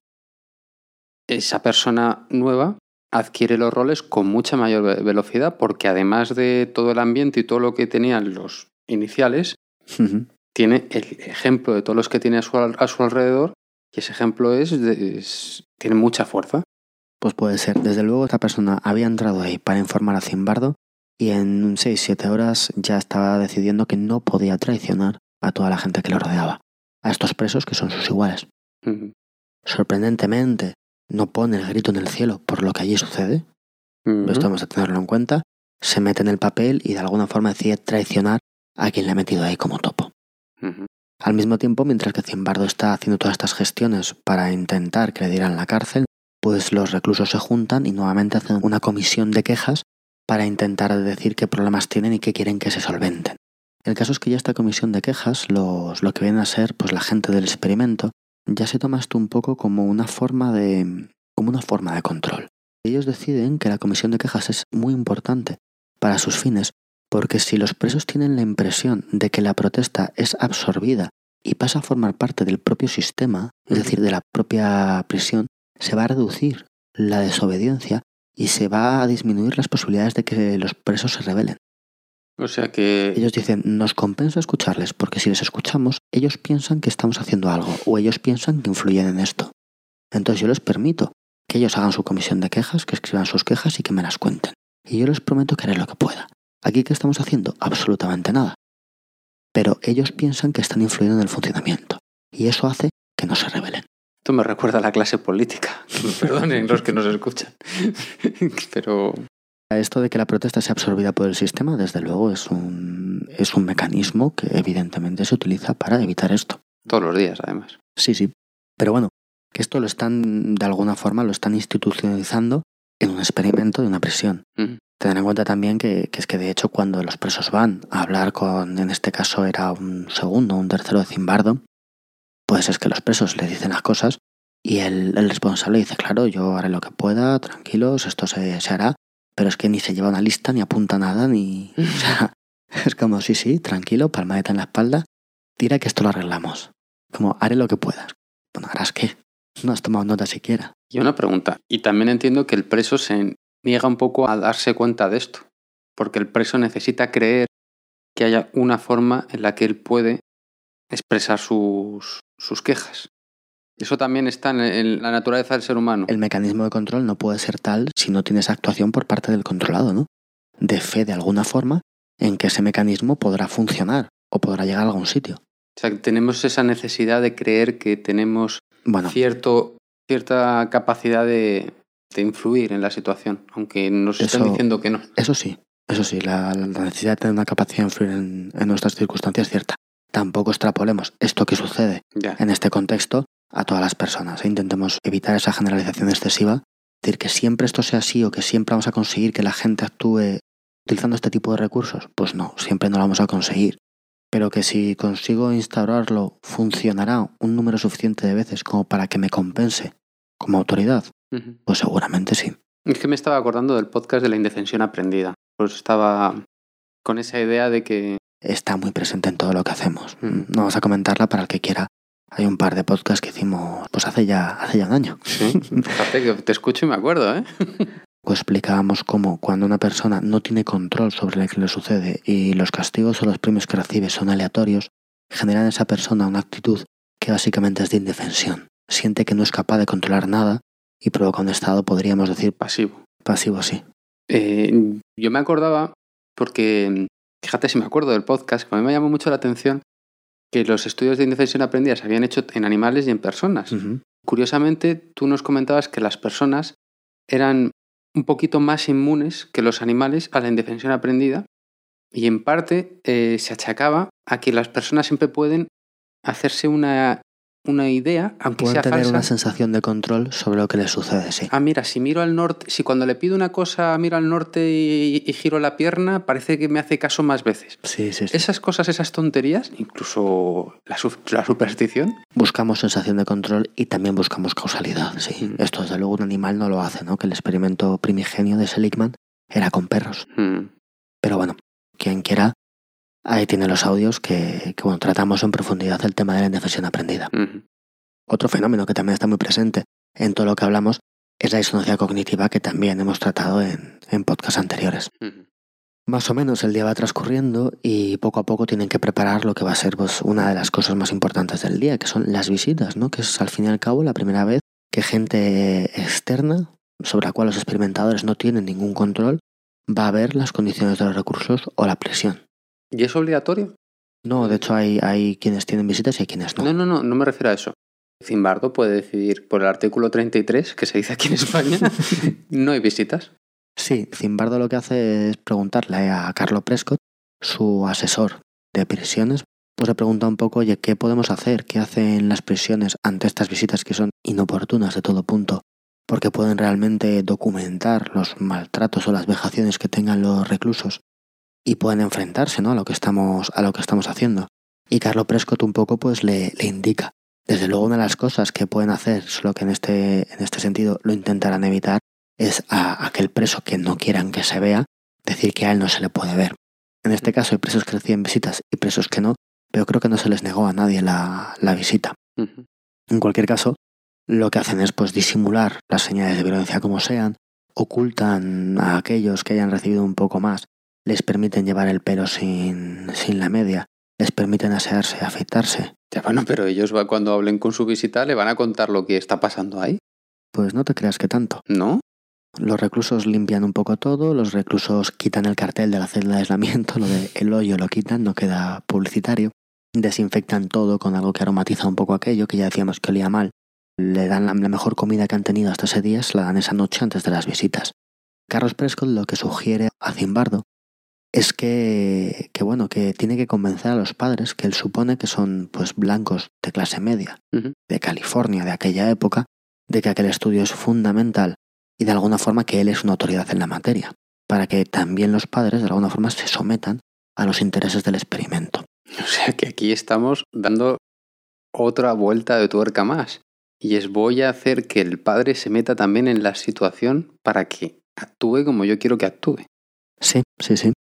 esa persona nueva adquiere los roles con mucha mayor velocidad porque además de todo el ambiente y todo lo que tenían los iniciales, tiene el ejemplo de todos los que tiene a su, alrededor y ese ejemplo es, tiene mucha fuerza. Pues puede ser. Desde luego esta persona había entrado ahí para informar a Zimbardo y en 6-7 horas ya estaba decidiendo que no podía traicionar a toda la gente que lo rodeaba a estos presos que son sus iguales. Sorprendentemente, no pone el grito en el cielo por lo que allí sucede. Esto vamos a tenerlo en cuenta. Se mete en el papel y de alguna forma decide traicionar a quien le ha metido ahí como topo. Al mismo tiempo, mientras que Zimbardo está haciendo todas estas gestiones para intentar que le dieran la cárcel, pues los reclusos se juntan y nuevamente hacen una comisión de quejas para intentar decir qué problemas tienen y qué quieren que se solventen. El caso es que ya esta comisión de quejas, los, lo que viene a ser pues, la gente del experimento, ya se toma esto un poco como una forma de, como una forma de control. Ellos deciden que la comisión de quejas es muy importante para sus fines, porque si los presos tienen la impresión de que la protesta es absorbida y pasa a formar parte del propio sistema, es decir, de la propia prisión, se va a reducir la desobediencia y se va a disminuir las posibilidades de que los presos se rebelen. O sea que... Ellos dicen, nos compensa escucharles, porque si les escuchamos, ellos piensan que estamos haciendo algo, o ellos piensan que influyen en esto. Entonces yo les permito que ellos hagan su comisión de quejas, que escriban sus quejas y que me las cuenten. Y yo les prometo que haré lo que pueda. Aquí ¿qué estamos haciendo? Absolutamente nada. Pero ellos piensan que están influyendo en el funcionamiento. Y eso hace que no se rebelen. Esto me recuerda a la clase política. perdonen los que nos escuchan. Pero esto de que la protesta sea absorbida por el sistema, desde luego, es un, es un mecanismo que evidentemente se utiliza para evitar esto. Todos los días, además. Sí, sí. Pero bueno, que esto lo están, de alguna forma, lo están institucionalizando en un experimento de una prisión. Tener en cuenta también que, es que, de hecho, cuando los presos van a hablar con, en este caso era un segundo, un tercero de Zimbardo, pues es que los presos le dicen las cosas y el, el responsable dice, claro, yo haré lo que pueda, tranquilos, esto se, se hará, pero es que ni se lleva una lista, ni apunta nada, ni... O sea, es como, sí, sí, tranquilo, palmadeta en la espalda, tira que esto lo arreglamos. Como, haré lo que puedas. Bueno, ¿harás qué? No has tomado nota siquiera. Y una pregunta. Y también entiendo que el preso se niega un poco a darse cuenta de esto, porque el preso necesita creer que haya una forma en la que él puede expresar sus, sus quejas. Eso también está en la naturaleza del ser humano. El mecanismo de control no puede ser tal si no tienes actuación por parte del controlado, ¿no? De fe de alguna forma en que ese mecanismo podrá funcionar o podrá llegar a algún sitio. O sea, tenemos esa necesidad de creer que tenemos cierto, cierta capacidad de, influir en la situación, aunque nos estén diciendo que no. Eso sí, eso sí, la, necesidad de tener una capacidad de influir en, nuestras circunstancias es cierta. Tampoco extrapolemos esto que sucede en este contexto a todas las personas e intentemos evitar esa generalización excesiva, decir que siempre esto sea así o que siempre vamos a conseguir que la gente actúe utilizando este tipo de recursos, pues no, siempre no lo vamos a conseguir. Pero que si consigo instaurarlo, funcionará un número suficiente de veces como para que me compense como autoridad? Ujú. Pues seguramente sí. Es que me estaba acordando del podcast de la indefensión aprendida. Pues estaba con esa idea de que... Está muy presente en todo lo que hacemos. No vamos a comentarla para el que quiera. Hay un par de podcasts que hicimos pues hace ya, hace ya un año. Sí, fíjate que te escucho y me acuerdo, ¿eh? Explicábamos cómo cuando una persona no tiene control sobre lo que le sucede y los castigos o los premios que recibe son aleatorios, generan en esa persona una actitud que básicamente es de indefensión. Siente que no es capaz de controlar nada y provoca un estado, podríamos decir, Pasivo. pasivo así. Eh, yo me acordaba, porque fíjate si me acuerdo del podcast, que a mí me llamó mucho la atención que los estudios de indefensión aprendida se habían hecho en animales y en personas. Curiosamente, tú nos comentabas que las personas eran un poquito más inmunes que los animales a la indefensión aprendida y en parte eh, se achacaba a que las personas siempre pueden hacerse una, una idea, aunque Pueden sea tener falsa. una sensación de control sobre lo que les sucede, sí. Ah, mira, si miro al norte, si cuando le pido una cosa miro al norte y, y giro la pierna, parece que me hace caso más veces. Sí, sí, sí. Esas cosas, esas tonterías, incluso la superstición, Buscamos sensación de control y también buscamos causalidad, sí. Mm. Esto desde luego un animal no lo hace, ¿no? Que el experimento primigenio de Seligman era con perros. mm, Pero bueno, quien quiera, ahí tiene los audios que, que, bueno, tratamos en profundidad el tema de la indefensión aprendida. Otro fenómeno que también está muy presente en todo lo que hablamos es la disonancia cognitiva que también hemos tratado en, en podcasts anteriores. Más o menos el día va transcurriendo y poco a poco tienen que preparar lo que va a ser pues, una de las cosas más importantes del día, que son las visitas, ¿no? que es al fin y al cabo la primera vez que gente externa, sobre la cual los experimentadores no tienen ningún control, va a ver las condiciones de los recursos o la presión. ¿Y es obligatorio? No, de hecho hay, hay quienes tienen visitas y hay quienes no. No, no, no, no me refiero a eso. Zimbardo puede decidir por el artículo 33, que se dice aquí en España, no hay visitas. Sí, Zimbardo lo que hace es preguntarle a Carlo Prescott, su asesor de prisiones, pues le pregunta un poco, oye, ¿qué podemos hacer? ¿Qué hacen las prisiones ante estas visitas que son inoportunas de todo punto? Porque pueden realmente documentar los maltratos o las vejaciones que tengan los reclusos y pueden enfrentarse ¿no? a, lo que estamos, a lo que estamos haciendo. Y Carlo Prescott un poco pues le, le indica. Desde luego una de las cosas que pueden hacer, solo que en este, en este sentido lo intentarán evitar, es a aquel preso que no quieran que se vea, decir que a él no se le puede ver. En este caso hay presos que reciben visitas y presos que no, pero creo que no se les negó a nadie la, la visita. En cualquier caso, lo que hacen es pues disimular las señales de violencia como sean, ocultan a aquellos que hayan recibido un poco más, les permiten llevar el pelo sin, sin la media, les permiten asearse, afeitarse. Ya, bueno, pero ellos cuando hablen con su visita le van a contar lo que está pasando ahí, Pues no te creas que tanto. ¿no? Los reclusos limpian un poco todo, los reclusos quitan el cartel de la celda de aislamiento, lo de el hoyo lo quitan, no queda publicitario, desinfectan todo con algo que aromatiza un poco aquello, que ya decíamos que olía mal, le dan la, la mejor comida que han tenido hasta ese día, se la dan esa noche antes de las visitas. Carlos Prescott lo que sugiere a Zimbardo es que, que bueno, que tiene que convencer a los padres, que él supone que son pues blancos de clase media, de California de aquella época, de que aquel estudio es fundamental y de alguna forma que él es una autoridad en la materia, para que también los padres de alguna forma se sometan a los intereses del experimento. O sea que aquí estamos dando otra vuelta de tuerca más. Y es voy a hacer que el padre se meta también en la situación para que actúe como yo quiero que actúe. Sí, sí, sí.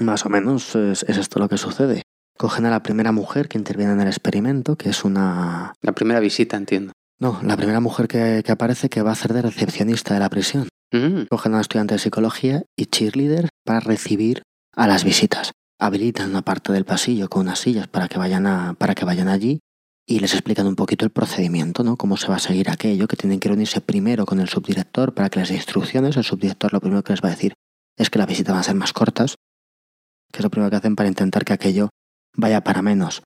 Más o menos es, es esto lo que sucede. Cogen a la primera mujer que interviene en el experimento, que es una... La primera visita, entiendo. No, la primera mujer que, que aparece que va a hacer de recepcionista de la prisión. Mm, Cogen a un estudiante de psicología y cheerleader para recibir a las visitas. Habilitan una parte del pasillo con unas sillas para que vayan, a, para que vayan allí y les explican un poquito el procedimiento, ¿no? Cómo se va a seguir aquello, que tienen que reunirse primero con el subdirector para que les dé instrucciones. El subdirector lo primero que les va a decir es que las visitas van a ser más cortas, que es lo primero que hacen para intentar que aquello vaya para menos.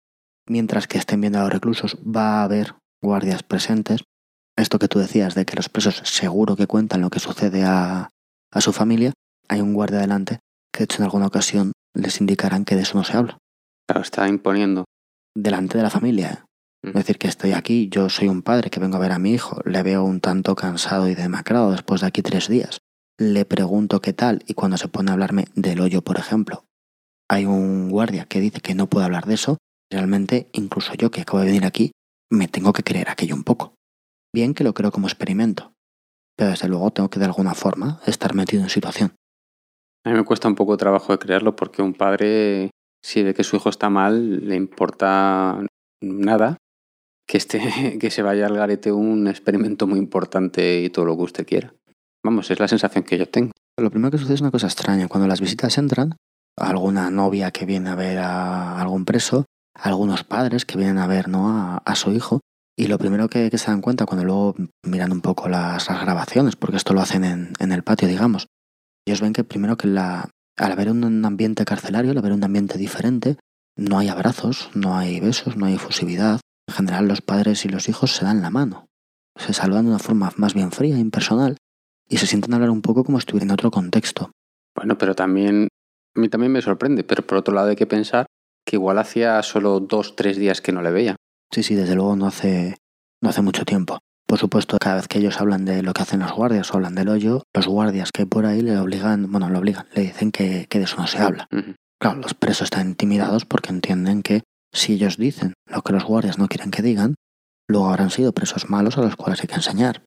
Mientras que estén viendo a los reclusos, va a haber guardias presentes. Esto que tú decías de que los presos seguro que cuentan lo que sucede a, a su familia, hay un guardia delante que de hecho en alguna ocasión les indicarán que de eso no se habla. claro, está imponiendo. Delante de la familia. ¿eh? Mm. Es decir, que estoy aquí, yo soy un padre que vengo a ver a mi hijo, le veo un tanto cansado y demacrado después de aquí tres días. Le pregunto qué tal y cuando se pone a hablarme del hoyo, por ejemplo, hay un guardia que dice que no puede hablar de eso, realmente incluso yo que acabo de venir aquí, me tengo que creer aquello un poco. bien que lo creo como experimento, pero desde luego tengo que de alguna forma estar metido en situación. A mí me cuesta un poco trabajo de creerlo porque un padre, si ve que su hijo está mal, le importa nada que, esté, que se vaya al garete un experimento muy importante y todo lo que usted quiera. Vamos, es la sensación que yo tengo. Lo primero que sucede es una cosa extraña. Cuando las visitas entran, alguna novia que viene a ver a algún preso, algunos padres que vienen a ver ¿no? a, su hijo, y lo primero que, se dan cuenta cuando luego miran un poco las, grabaciones, porque esto lo hacen en, en, el patio, digamos, ellos ven que primero que la, al haber un ambiente carcelario, al haber un ambiente diferente, no hay abrazos, no hay besos, no hay efusividad. En general los padres y los hijos se dan la mano, se saludan de una forma más bien fría, impersonal, y se sienten hablar un poco como si estuvieran en otro contexto. Bueno, pero también, a mí también me sorprende, pero por otro lado hay que pensar que igual hacía solo dos, tres días que no le veía. Sí, sí, desde luego no hace, no hace mucho tiempo. Por supuesto, cada vez que ellos hablan de lo que hacen los guardias o hablan del hoyo, los guardias que hay por ahí le obligan, bueno, le obligan, le dicen que, de eso no se habla. Claro, los presos están intimidados porque entienden que si ellos dicen lo que los guardias no quieren que digan, luego habrán sido presos malos a los cuales hay que enseñar.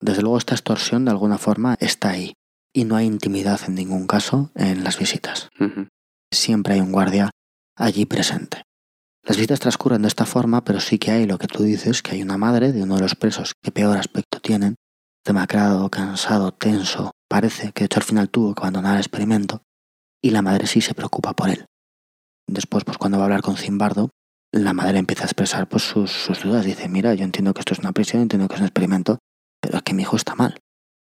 Desde luego esta extorsión de alguna forma está ahí y no hay intimidad en ningún caso en las visitas. Siempre hay un guardia allí presente. Las visitas transcurren de esta forma, pero sí que hay lo que tú dices, que hay una madre de uno de los presos que peor aspecto tienen, demacrado, cansado, tenso, parece que de hecho al final tuvo que abandonar el experimento, y la madre sí se preocupa por él. Después, pues cuando va a hablar con Zimbardo, la madre empieza a expresar pues, sus, sus dudas. Dice, mira, yo entiendo que esto es una prisión, entiendo que es un experimento, pero es que mi hijo está mal.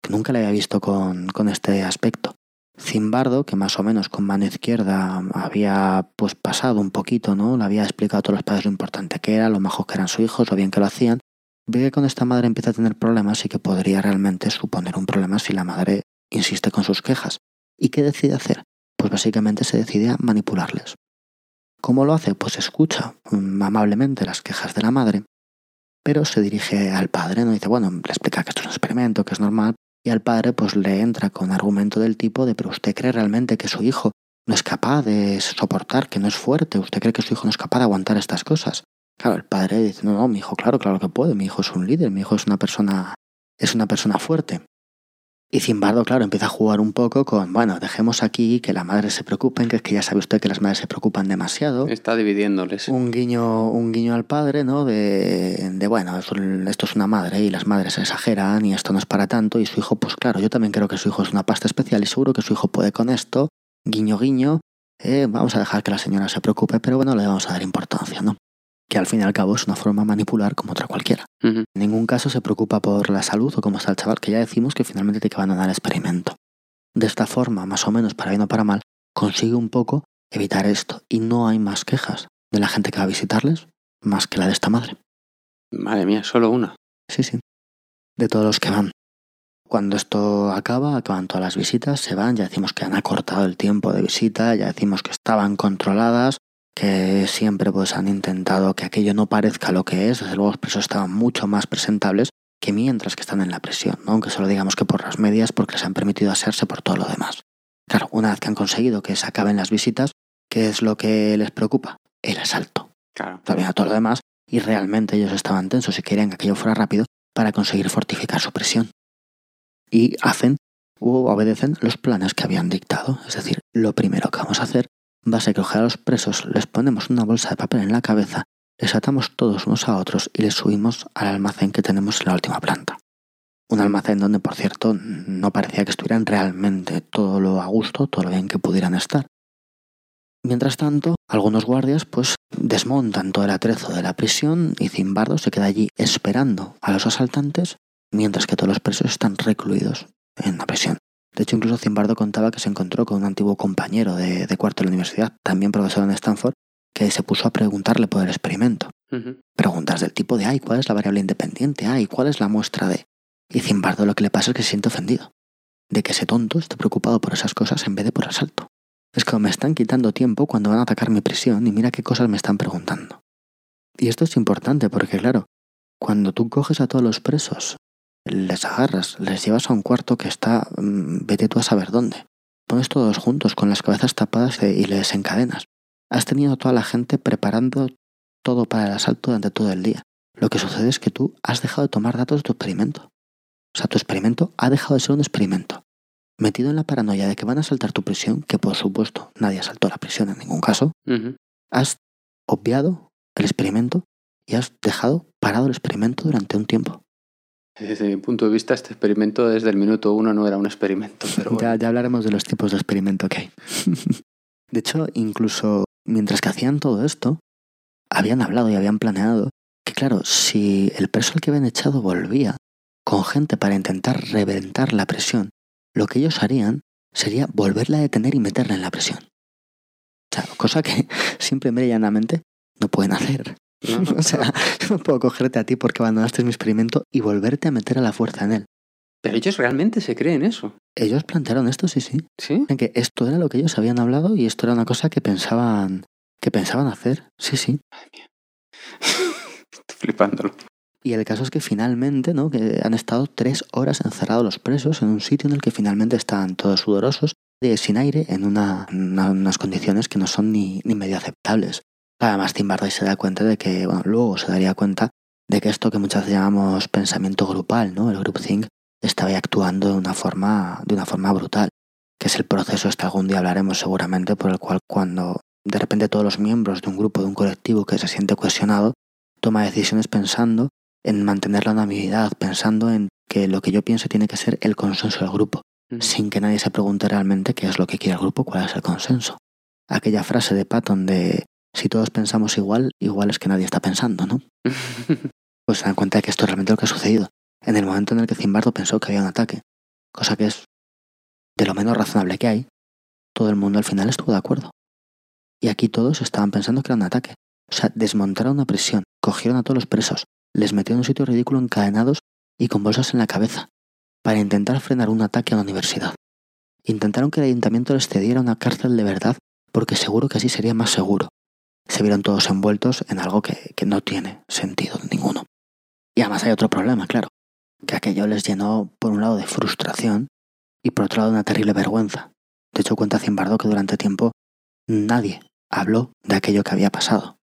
Nunca le había visto con, con este aspecto. Zimbardo, que más o menos con mano izquierda había pues pasado un poquito, ¿no? Le había explicado a todos los padres lo importante que era, lo mejor que eran sus hijos, lo bien que lo hacían. Ve que con esta madre empieza a tener problemas y que podría realmente suponer un problema si la madre insiste con sus quejas. ¿Y qué decide hacer? Pues básicamente se decide a manipularles. ¿Cómo lo hace? Pues escucha amablemente las quejas de la madre, pero se dirige al padre, ¿no? Dice, bueno, le explica que esto es un experimento, que es normal, y al padre pues le entra con argumento del tipo de, pero usted cree realmente que su hijo no es capaz de soportar, que no es fuerte, usted cree que su hijo no es capaz de aguantar estas cosas. Claro, el padre dice, no, no, mi hijo, claro, claro que puede, mi hijo es un líder, mi hijo es una persona, es una persona fuerte. Y Zimbardo, claro, empieza a jugar un poco con, bueno, dejemos aquí que la madre se preocupen, que es que ya sabe usted que las madres se preocupan demasiado. Está dividiéndoles. Un guiño, un guiño al padre, ¿no? De, de bueno, esto es una madre y las madres exageran y esto no es para tanto. Y su hijo, pues claro, yo también creo que su hijo es una pasta especial y seguro que su hijo puede con esto. Guiño, guiño. Eh, vamos a dejar que la señora se preocupe, pero bueno, le vamos a dar importancia, ¿no? Que al fin y al cabo es una forma de manipular como otra cualquiera. En ningún caso se preocupa por la salud o cómo está el chaval, que ya decimos que finalmente te van a dar el experimento. De esta forma, más o menos para bien o para mal, consigue un poco evitar esto y no hay más quejas de la gente que va a visitarles más que la de esta madre. Madre mía, solo una. Sí, sí. De todos los que van. Cuando esto acaba, acaban todas las visitas, se van, ya decimos que han acortado el tiempo de visita, ya decimos que estaban controladas, que siempre pues han intentado que aquello no parezca lo que es, desde luego los presos estaban mucho más presentables que mientras que están en la prisión, aunque solo digamos que por las medias porque les han permitido hacerse por todo lo demás. Claro, una vez que han conseguido que se acaben las visitas, ¿qué es lo que les preocupa? El asalto. Claro. También todo lo demás, y realmente ellos estaban tensos y querían que aquello fuera rápido para conseguir fortificar su prisión. Y hacen o obedecen los planes que habían dictado. Es decir, lo primero que vamos a hacer va a coger a los presos, les ponemos una bolsa de papel en la cabeza, les atamos todos unos a otros y les subimos al almacén que tenemos en la última planta. Un almacén donde, por cierto, no parecía que estuvieran realmente todo lo a gusto, todo lo bien que pudieran estar. Mientras tanto, algunos guardias pues desmontan todo el atrezo de la prisión y Zimbardo se queda allí esperando a los asaltantes mientras que todos los presos están recluidos en la prisión. De hecho, incluso Zimbardo contaba que se encontró con un antiguo compañero de, cuarto de la universidad, también profesor en Stanford, que se puso a preguntarle por el experimento. Preguntas del tipo de, ay, ¿cuál es la variable independiente? Ay, ¿cuál es la muestra de...? Y Zimbardo lo que le pasa es que se siente ofendido. De que ese tonto esté preocupado por esas cosas en vez de por el asalto. Es como me están quitando tiempo cuando van a atacar mi prisión y mira qué cosas me están preguntando. Y esto es importante porque, claro, cuando tú coges a todos los presos les agarras, les llevas a un cuarto que está, mm, vete tú a saber dónde. Pones todos juntos con las cabezas tapadas y les encadenas. Has tenido a toda la gente preparando todo para el asalto durante todo el día. lo que sucede es que tú has dejado de tomar datos de tu experimento. O sea, tu experimento ha dejado de ser un experimento. Metido en la paranoia de que van a saltar tu prisión, que por supuesto nadie asaltó la prisión en ningún caso, has obviado el experimento y has dejado parado el experimento durante un tiempo. Desde mi punto de vista, este experimento desde el minuto uno no era un experimento, pero bueno. Ya, ya hablaremos de los tipos de experimento que hay. de hecho, incluso mientras que hacían todo esto, habían hablado y habían planeado que, claro, si el preso al que habían echado volvía con gente para intentar reventar la presión, lo que ellos harían sería volverla a detener y meterla en la presión. O sea, cosa que simple y llanamente no pueden hacer. No, O sea, yo no puedo cogerte a ti porque abandonaste mi experimento y volverte a meter a la fuerza en él. Pero ellos realmente se creen eso. Ellos plantearon esto, sí, sí. ¿Sí? En que esto era lo que ellos habían hablado y esto era una cosa que pensaban que pensaban hacer. Sí, sí. Estoy flipándolo. Y el caso es que finalmente, ¿no? Que han estado tres horas encerrados los presos en un sitio en el que finalmente están todos sudorosos, de, sin aire, en una, una- unas condiciones que no son ni, ni medio aceptables. Además, Tim Barday se da cuenta de que, bueno, luego se daría cuenta de que esto que muchas veces llamamos pensamiento grupal, ¿no? El groupthink, estaba ahí actuando de una forma, de una forma brutal. Que es el proceso, este algún día hablaremos seguramente, por el cual cuando de repente todos los miembros de un grupo, de un colectivo que se siente cohesionado, toma decisiones pensando en mantener la unanimidad, pensando en que lo que yo pienso tiene que ser el consenso del grupo, sin que nadie se pregunte realmente qué es lo que quiere el grupo, cuál es el consenso. Aquella frase de Patton de si todos pensamos igual, igual es que nadie está pensando, ¿no? Pues se dan cuenta de que esto es realmente lo que ha sucedido. En el momento en el que Zimbardo pensó que había un ataque, cosa que es de lo menos razonable que hay, todo el mundo al final estuvo de acuerdo. Y aquí todos estaban pensando que era un ataque. O sea, desmontaron una prisión, cogieron a todos los presos, les metieron en un sitio ridículo encadenados y con bolsas en la cabeza, para intentar frenar un ataque a la universidad. Intentaron que el ayuntamiento les cediera una cárcel de verdad porque seguro que así sería más seguro. Se vieron todos envueltos en algo que, que no tiene sentido ninguno. Y además hay otro problema, claro, que aquello les llenó por un lado de frustración y por otro lado de una terrible vergüenza. De hecho, cuenta Zimbardo que durante tiempo nadie habló de aquello que había pasado.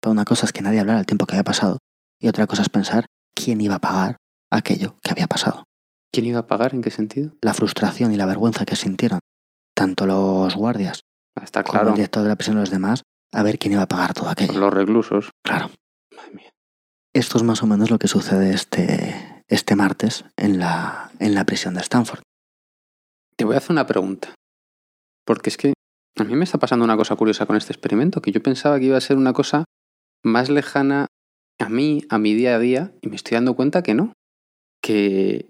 Pero una cosa es que nadie hablara del tiempo que había pasado y otra cosa es pensar quién iba a pagar aquello que había pasado. ¿Quién iba a pagar? ¿En qué sentido? La frustración y la vergüenza que sintieron tanto los guardias Ah, Está como claro. el director de la prisión y los demás a ver quién iba a pagar todo aquello. Los reclusos. Claro. Madre mía. Esto es más o menos lo que sucede este, este martes en la, en la prisión de Stanford. Te voy a hacer una pregunta. Porque es que a mí me está pasando una cosa curiosa con este experimento, que yo pensaba que iba a ser una cosa más lejana a mí, a mi día a día, y me estoy dando cuenta que no. Que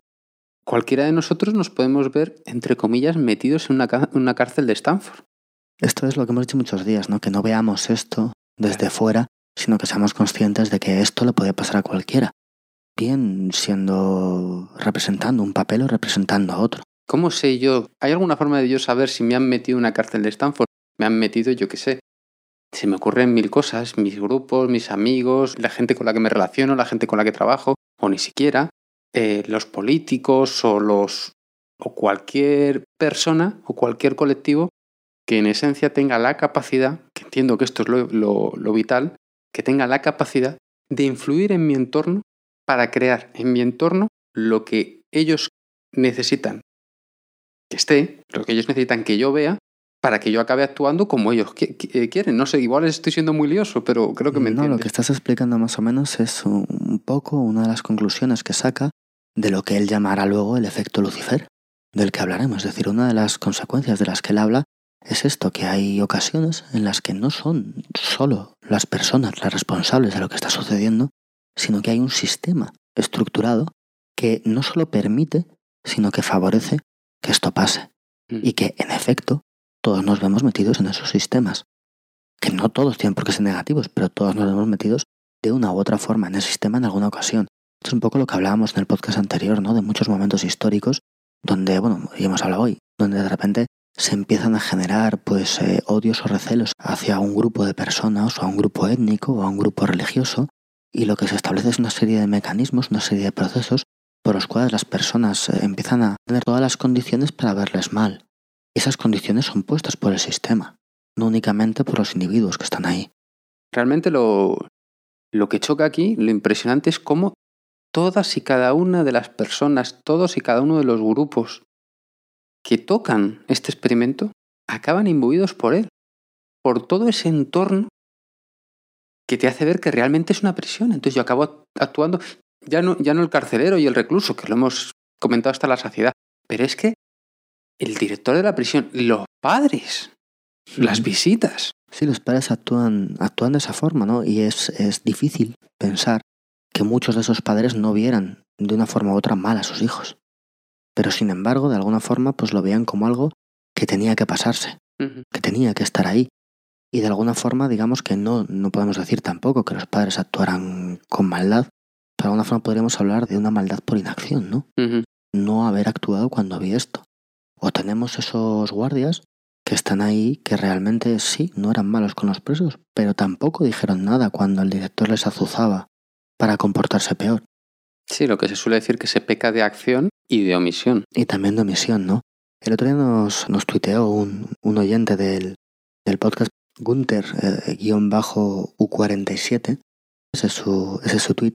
cualquiera de nosotros nos podemos ver, entre comillas, metidos en una, una cárcel de Stanford. Esto es lo que hemos dicho muchos días, ¿no? Que no veamos esto desde fuera, sino que seamos conscientes de que esto le puede pasar a cualquiera. Bien siendo representando un papel o representando a otro. ¿Cómo sé yo? ¿Hay alguna forma de yo saber si me han metido en una cárcel de Stanford? Me han metido, yo qué sé. Se me ocurren mil cosas, mis grupos, mis amigos, la gente con la que me relaciono, la gente con la que trabajo, o ni siquiera, eh, los políticos o los o cualquier persona o cualquier colectivo que en esencia tenga la capacidad, que entiendo que esto es lo, lo- lo vital, que tenga la capacidad de influir en mi entorno para crear en mi entorno lo que ellos necesitan que esté, lo que ellos necesitan que yo vea, para que yo acabe actuando como ellos qui- qui- eh, quieren. No sé, igual estoy siendo muy lioso, pero creo que me no, lo entiendes. que estás explicando más o menos es un poco una de las conclusiones que saca de lo que él llamará luego el efecto Lucifer, del que hablaremos. Es decir, una de las consecuencias de las que él habla es esto, que hay ocasiones en las que no son solo las personas las responsables de lo que está sucediendo, sino que hay un sistema estructurado que no solo permite, sino que favorece que esto pase. Mm. Y que, en efecto, todos nos vemos metidos en esos sistemas. Que no todos tienen por qué ser negativos, pero todos nos vemos metidos de una u otra forma en el sistema en alguna ocasión. Esto es un poco lo que hablábamos en el podcast anterior, ¿no? De muchos momentos históricos donde, bueno, y hemos hablado hoy, donde de repente se empiezan a generar pues eh, odios o recelos hacia un grupo de personas o a un grupo étnico o a un grupo religioso y lo que se establece es una serie de mecanismos, una serie de procesos por los cuales las personas eh, empiezan a tener todas las condiciones para verles mal. Esas condiciones son puestas por el sistema, no únicamente por los individuos que están ahí. Realmente lo, Lo que choca aquí, lo impresionante es cómo todas y cada una de las personas, todos y cada uno de los grupos que tocan este experimento acaban imbuidos por él, por todo ese entorno que te hace ver que realmente es una prisión. Entonces yo acabo actuando, ya no, ya no el carcelero y el recluso, que lo hemos comentado hasta la saciedad, pero es que el director de la prisión, los padres, las visitas. Sí, los padres actúan, actúan de esa forma, ¿no? Y es, es difícil pensar que muchos de esos padres no vieran de una forma u otra mal a sus hijos. Pero sin embargo, de alguna forma, pues lo veían como algo que tenía que pasarse, que tenía que estar ahí. Y de alguna forma, digamos que no, no podemos decir tampoco que los padres actuaran con maldad, pero de alguna forma podríamos hablar de una maldad por inacción, ¿no? No haber actuado cuando había esto. O tenemos esos guardias que están ahí que realmente sí, no eran malos con los presos, pero tampoco dijeron nada cuando el director les azuzaba para comportarse peor. Sí, lo que se suele decir que se peca de acción y de omisión. Y también de omisión, ¿no? El otro día nos, nos tuiteó un, un oyente del, del podcast, Gunther, eh, guion bajo U47, ese es su, ese es su tweet,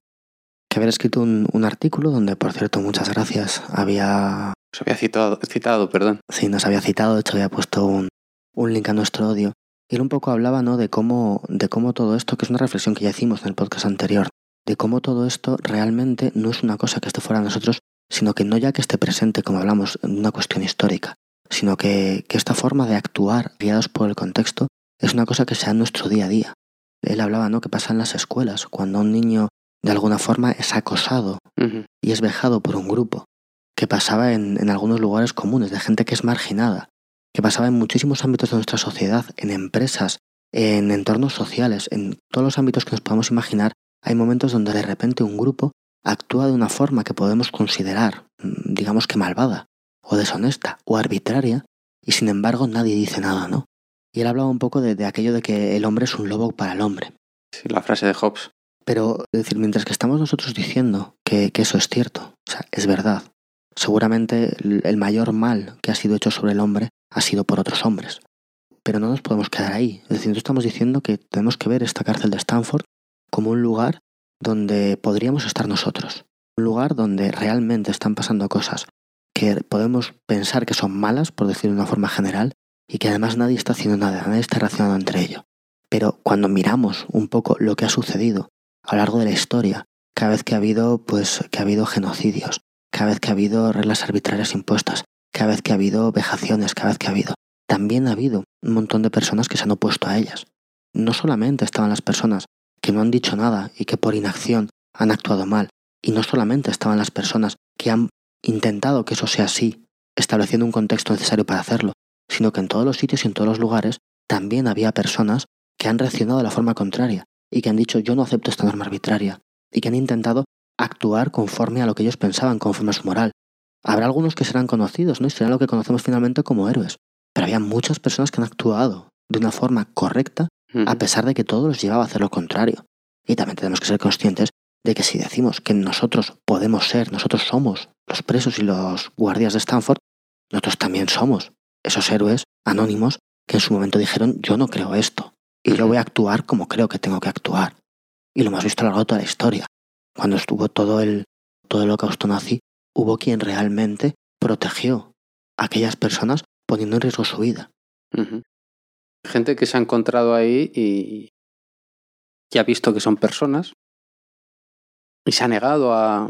que había escrito un, un, artículo donde, por cierto, muchas gracias, había... Nos había citado, citado, perdón. Sí, nos había citado, de hecho había puesto un, un link a nuestro odio. Y él un poco hablaba, ¿no?, de cómo, de cómo todo esto, que es una reflexión que ya hicimos en el podcast anterior, de cómo todo esto realmente no es una cosa que esté fuera de nosotros, sino que no ya que esté presente, como hablamos, en una cuestión histórica, sino que, que esta forma de actuar guiados por el contexto es una cosa que sea en nuestro día a día. Él hablaba, ¿no?, que pasa en las escuelas, cuando un niño de alguna forma es acosado uh -huh. y es vejado por un grupo, que pasaba en, en algunos lugares comunes, de gente que es marginada, que pasaba en muchísimos ámbitos de nuestra sociedad, en empresas, en entornos sociales, en todos los ámbitos que nos podamos imaginar, hay momentos donde de repente un grupo actúa de una forma que podemos considerar, digamos que malvada, o deshonesta, o arbitraria, y sin embargo nadie dice nada, ¿no? Y él hablaba un poco de, de aquello de que el hombre es un lobo para el hombre. Sí, la frase de Hobbes. Pero, es decir, mientras que estamos nosotros diciendo que, que eso es cierto, o sea, es verdad, seguramente el mayor mal que ha sido hecho sobre el hombre ha sido por otros hombres. Pero no nos podemos quedar ahí. Es decir, nosotros estamos diciendo que tenemos que ver esta cárcel de Stanford como un lugar donde podríamos estar nosotros. Un lugar donde realmente están pasando cosas que podemos pensar que son malas, por decirlo de una forma general, y que además nadie está haciendo nada, nadie está reaccionando entre ello. Pero cuando miramos un poco lo que ha sucedido a lo largo de la historia, cada vez que ha habido, pues, que ha habido genocidios, cada vez que ha habido reglas arbitrarias impuestas, cada vez que ha habido vejaciones, cada vez que ha habido, también ha habido un montón de personas que se han opuesto a ellas. No solamente estaban las personas que no han dicho nada y que por inacción han actuado mal, y no solamente estaban las personas que han intentado que eso sea así, estableciendo un contexto necesario para hacerlo, sino que en todos los sitios y en todos los lugares también había personas que han reaccionado de la forma contraria y que han dicho yo no acepto esta norma arbitraria y que han intentado actuar conforme a lo que ellos pensaban, conforme a su moral. Habrá algunos que serán conocidos, ¿no? Y serán lo que conocemos finalmente como héroes. Pero había muchas personas que han actuado de una forma correcta, uh -huh. a pesar de que todo los llevaba a hacer lo contrario. Y también tenemos que ser conscientes de que si decimos que nosotros podemos ser, nosotros somos los presos y los guardias de Stanford, nosotros también somos esos héroes anónimos que en su momento dijeron yo no creo esto y yo voy a actuar como creo que tengo que actuar. Y lo hemos visto a lo largo de toda la historia. Cuando estuvo todo el, todo el holocausto nazi, hubo quien realmente protegió a aquellas personas poniendo en riesgo su vida. Uh -huh. Gente que se ha encontrado ahí y, y ha visto que son personas y se ha negado a...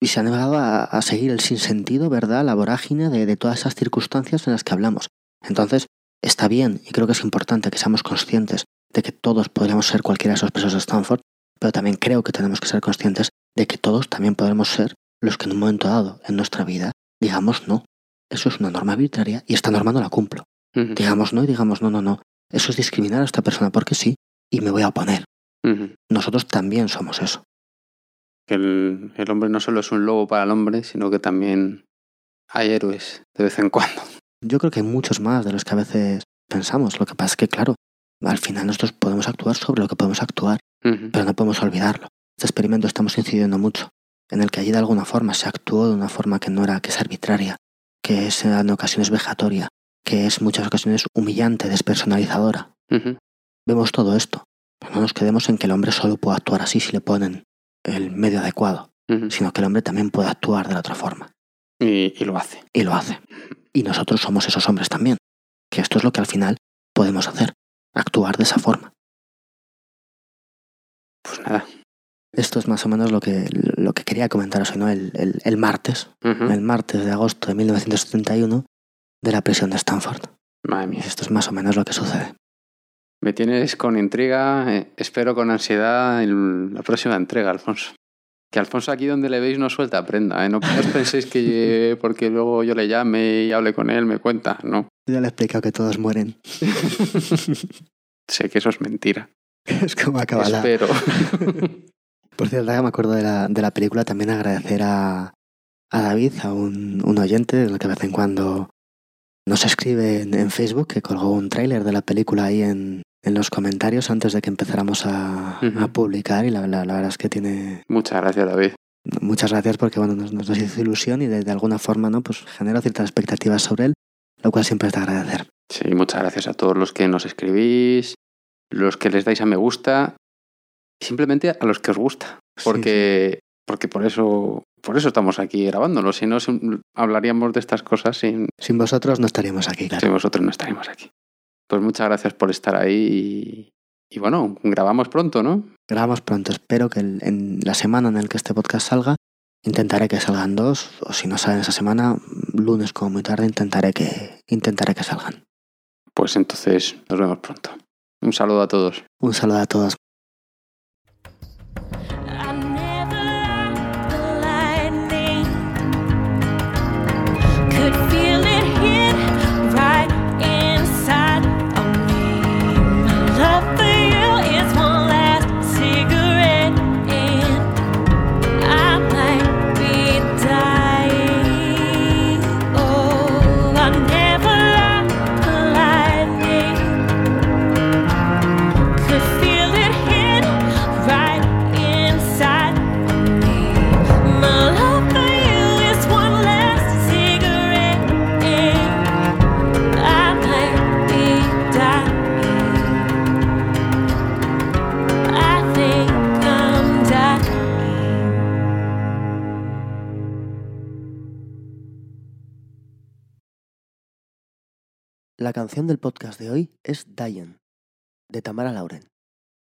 Y se ha negado a, seguir el sinsentido, ¿verdad? La vorágine de, de todas esas circunstancias en las que hablamos. Entonces, está bien y creo que es importante que seamos conscientes de que todos podríamos ser cualquiera de esos presos de Stanford, pero también creo que tenemos que ser conscientes de que todos también podremos ser los que en un momento dado en nuestra vida digamos no. Eso es una norma arbitraria y esta norma no la cumplo. Uh -huh. Digamos no y digamos no, no, no. Eso es discriminar a esta persona porque sí y me voy a oponer. Uh -huh. Nosotros también somos eso. El, el hombre no solo es un lobo para el hombre, sino que también hay héroes de vez en cuando. Yo creo que hay muchos más de los que a veces pensamos. Lo que pasa es que, claro, al final nosotros podemos actuar sobre lo que podemos actuar, uh -huh. pero no podemos olvidarlo. Este experimento estamos incidiendo mucho, en el que allí de alguna forma se actuó de una forma que no era, que es arbitraria, que es en ocasiones vejatoria, que es muchas ocasiones humillante, despersonalizadora. Uh -huh. Vemos todo esto, Pero no nos quedemos en que el hombre solo puede actuar así si le ponen el medio adecuado, sino que el hombre también puede actuar de la otra forma. Y, y lo hace. Y lo hace. Y nosotros somos esos hombres también. Que esto es lo que al final podemos hacer. Actuar de esa forma. Pues nada. Esto es más o menos lo que, lo que quería comentaros hoy, ¿no? El, el- el martes, el martes de agosto de 1971, de la prisión de Stanford. Madre mía. esto es más o menos lo que sucede. Me tienes con intriga. eh, espero con ansiedad el- la próxima entrega, Alfonso. Que Alfonso aquí donde le veis no suelta prenda. ¿eh? No, os penséis que porque luego yo le llame y hable con él me cuenta. No. Ya le he explicado que todos mueren. sé que eso es mentira. es como acaba. Espero. Por cierto, me acuerdo de la, de la película, también agradecer a, a David, a un, un oyente, del que de vez en cuando nos escribe en, en Facebook, que colgó un tráiler de la película ahí en, en los comentarios antes de que empezáramos a, a publicar y la, la- la verdad es que tiene Muchas gracias, David. muchas gracias porque bueno, nos, nos hizo ilusión y de, de alguna forma ¿no? pues generó ciertas expectativas sobre él, lo cual siempre es de agradecer. Sí, muchas gracias a todos los que nos escribís, los que les dais a me gusta, simplemente a los que os gusta. Sí, Porque, porque por eso, por eso estamos aquí grabándolo. Si no, hablaríamos de estas cosas sin, Sin vosotros no estaríamos aquí, claro. sin vosotros no estaríamos aquí. Pues muchas gracias por estar ahí y, y bueno, grabamos pronto, ¿no? Grabamos pronto. Espero que el- en la semana en la que este podcast salga, intentaré que salgan dos, o si no salen esa semana, lunes como muy tarde, intentaré que, intentaré que salgan. Pues entonces nos vemos pronto. Un saludo a todos. Un saludo a todos. La canción del podcast de hoy es Dying, de Tamara Lauren.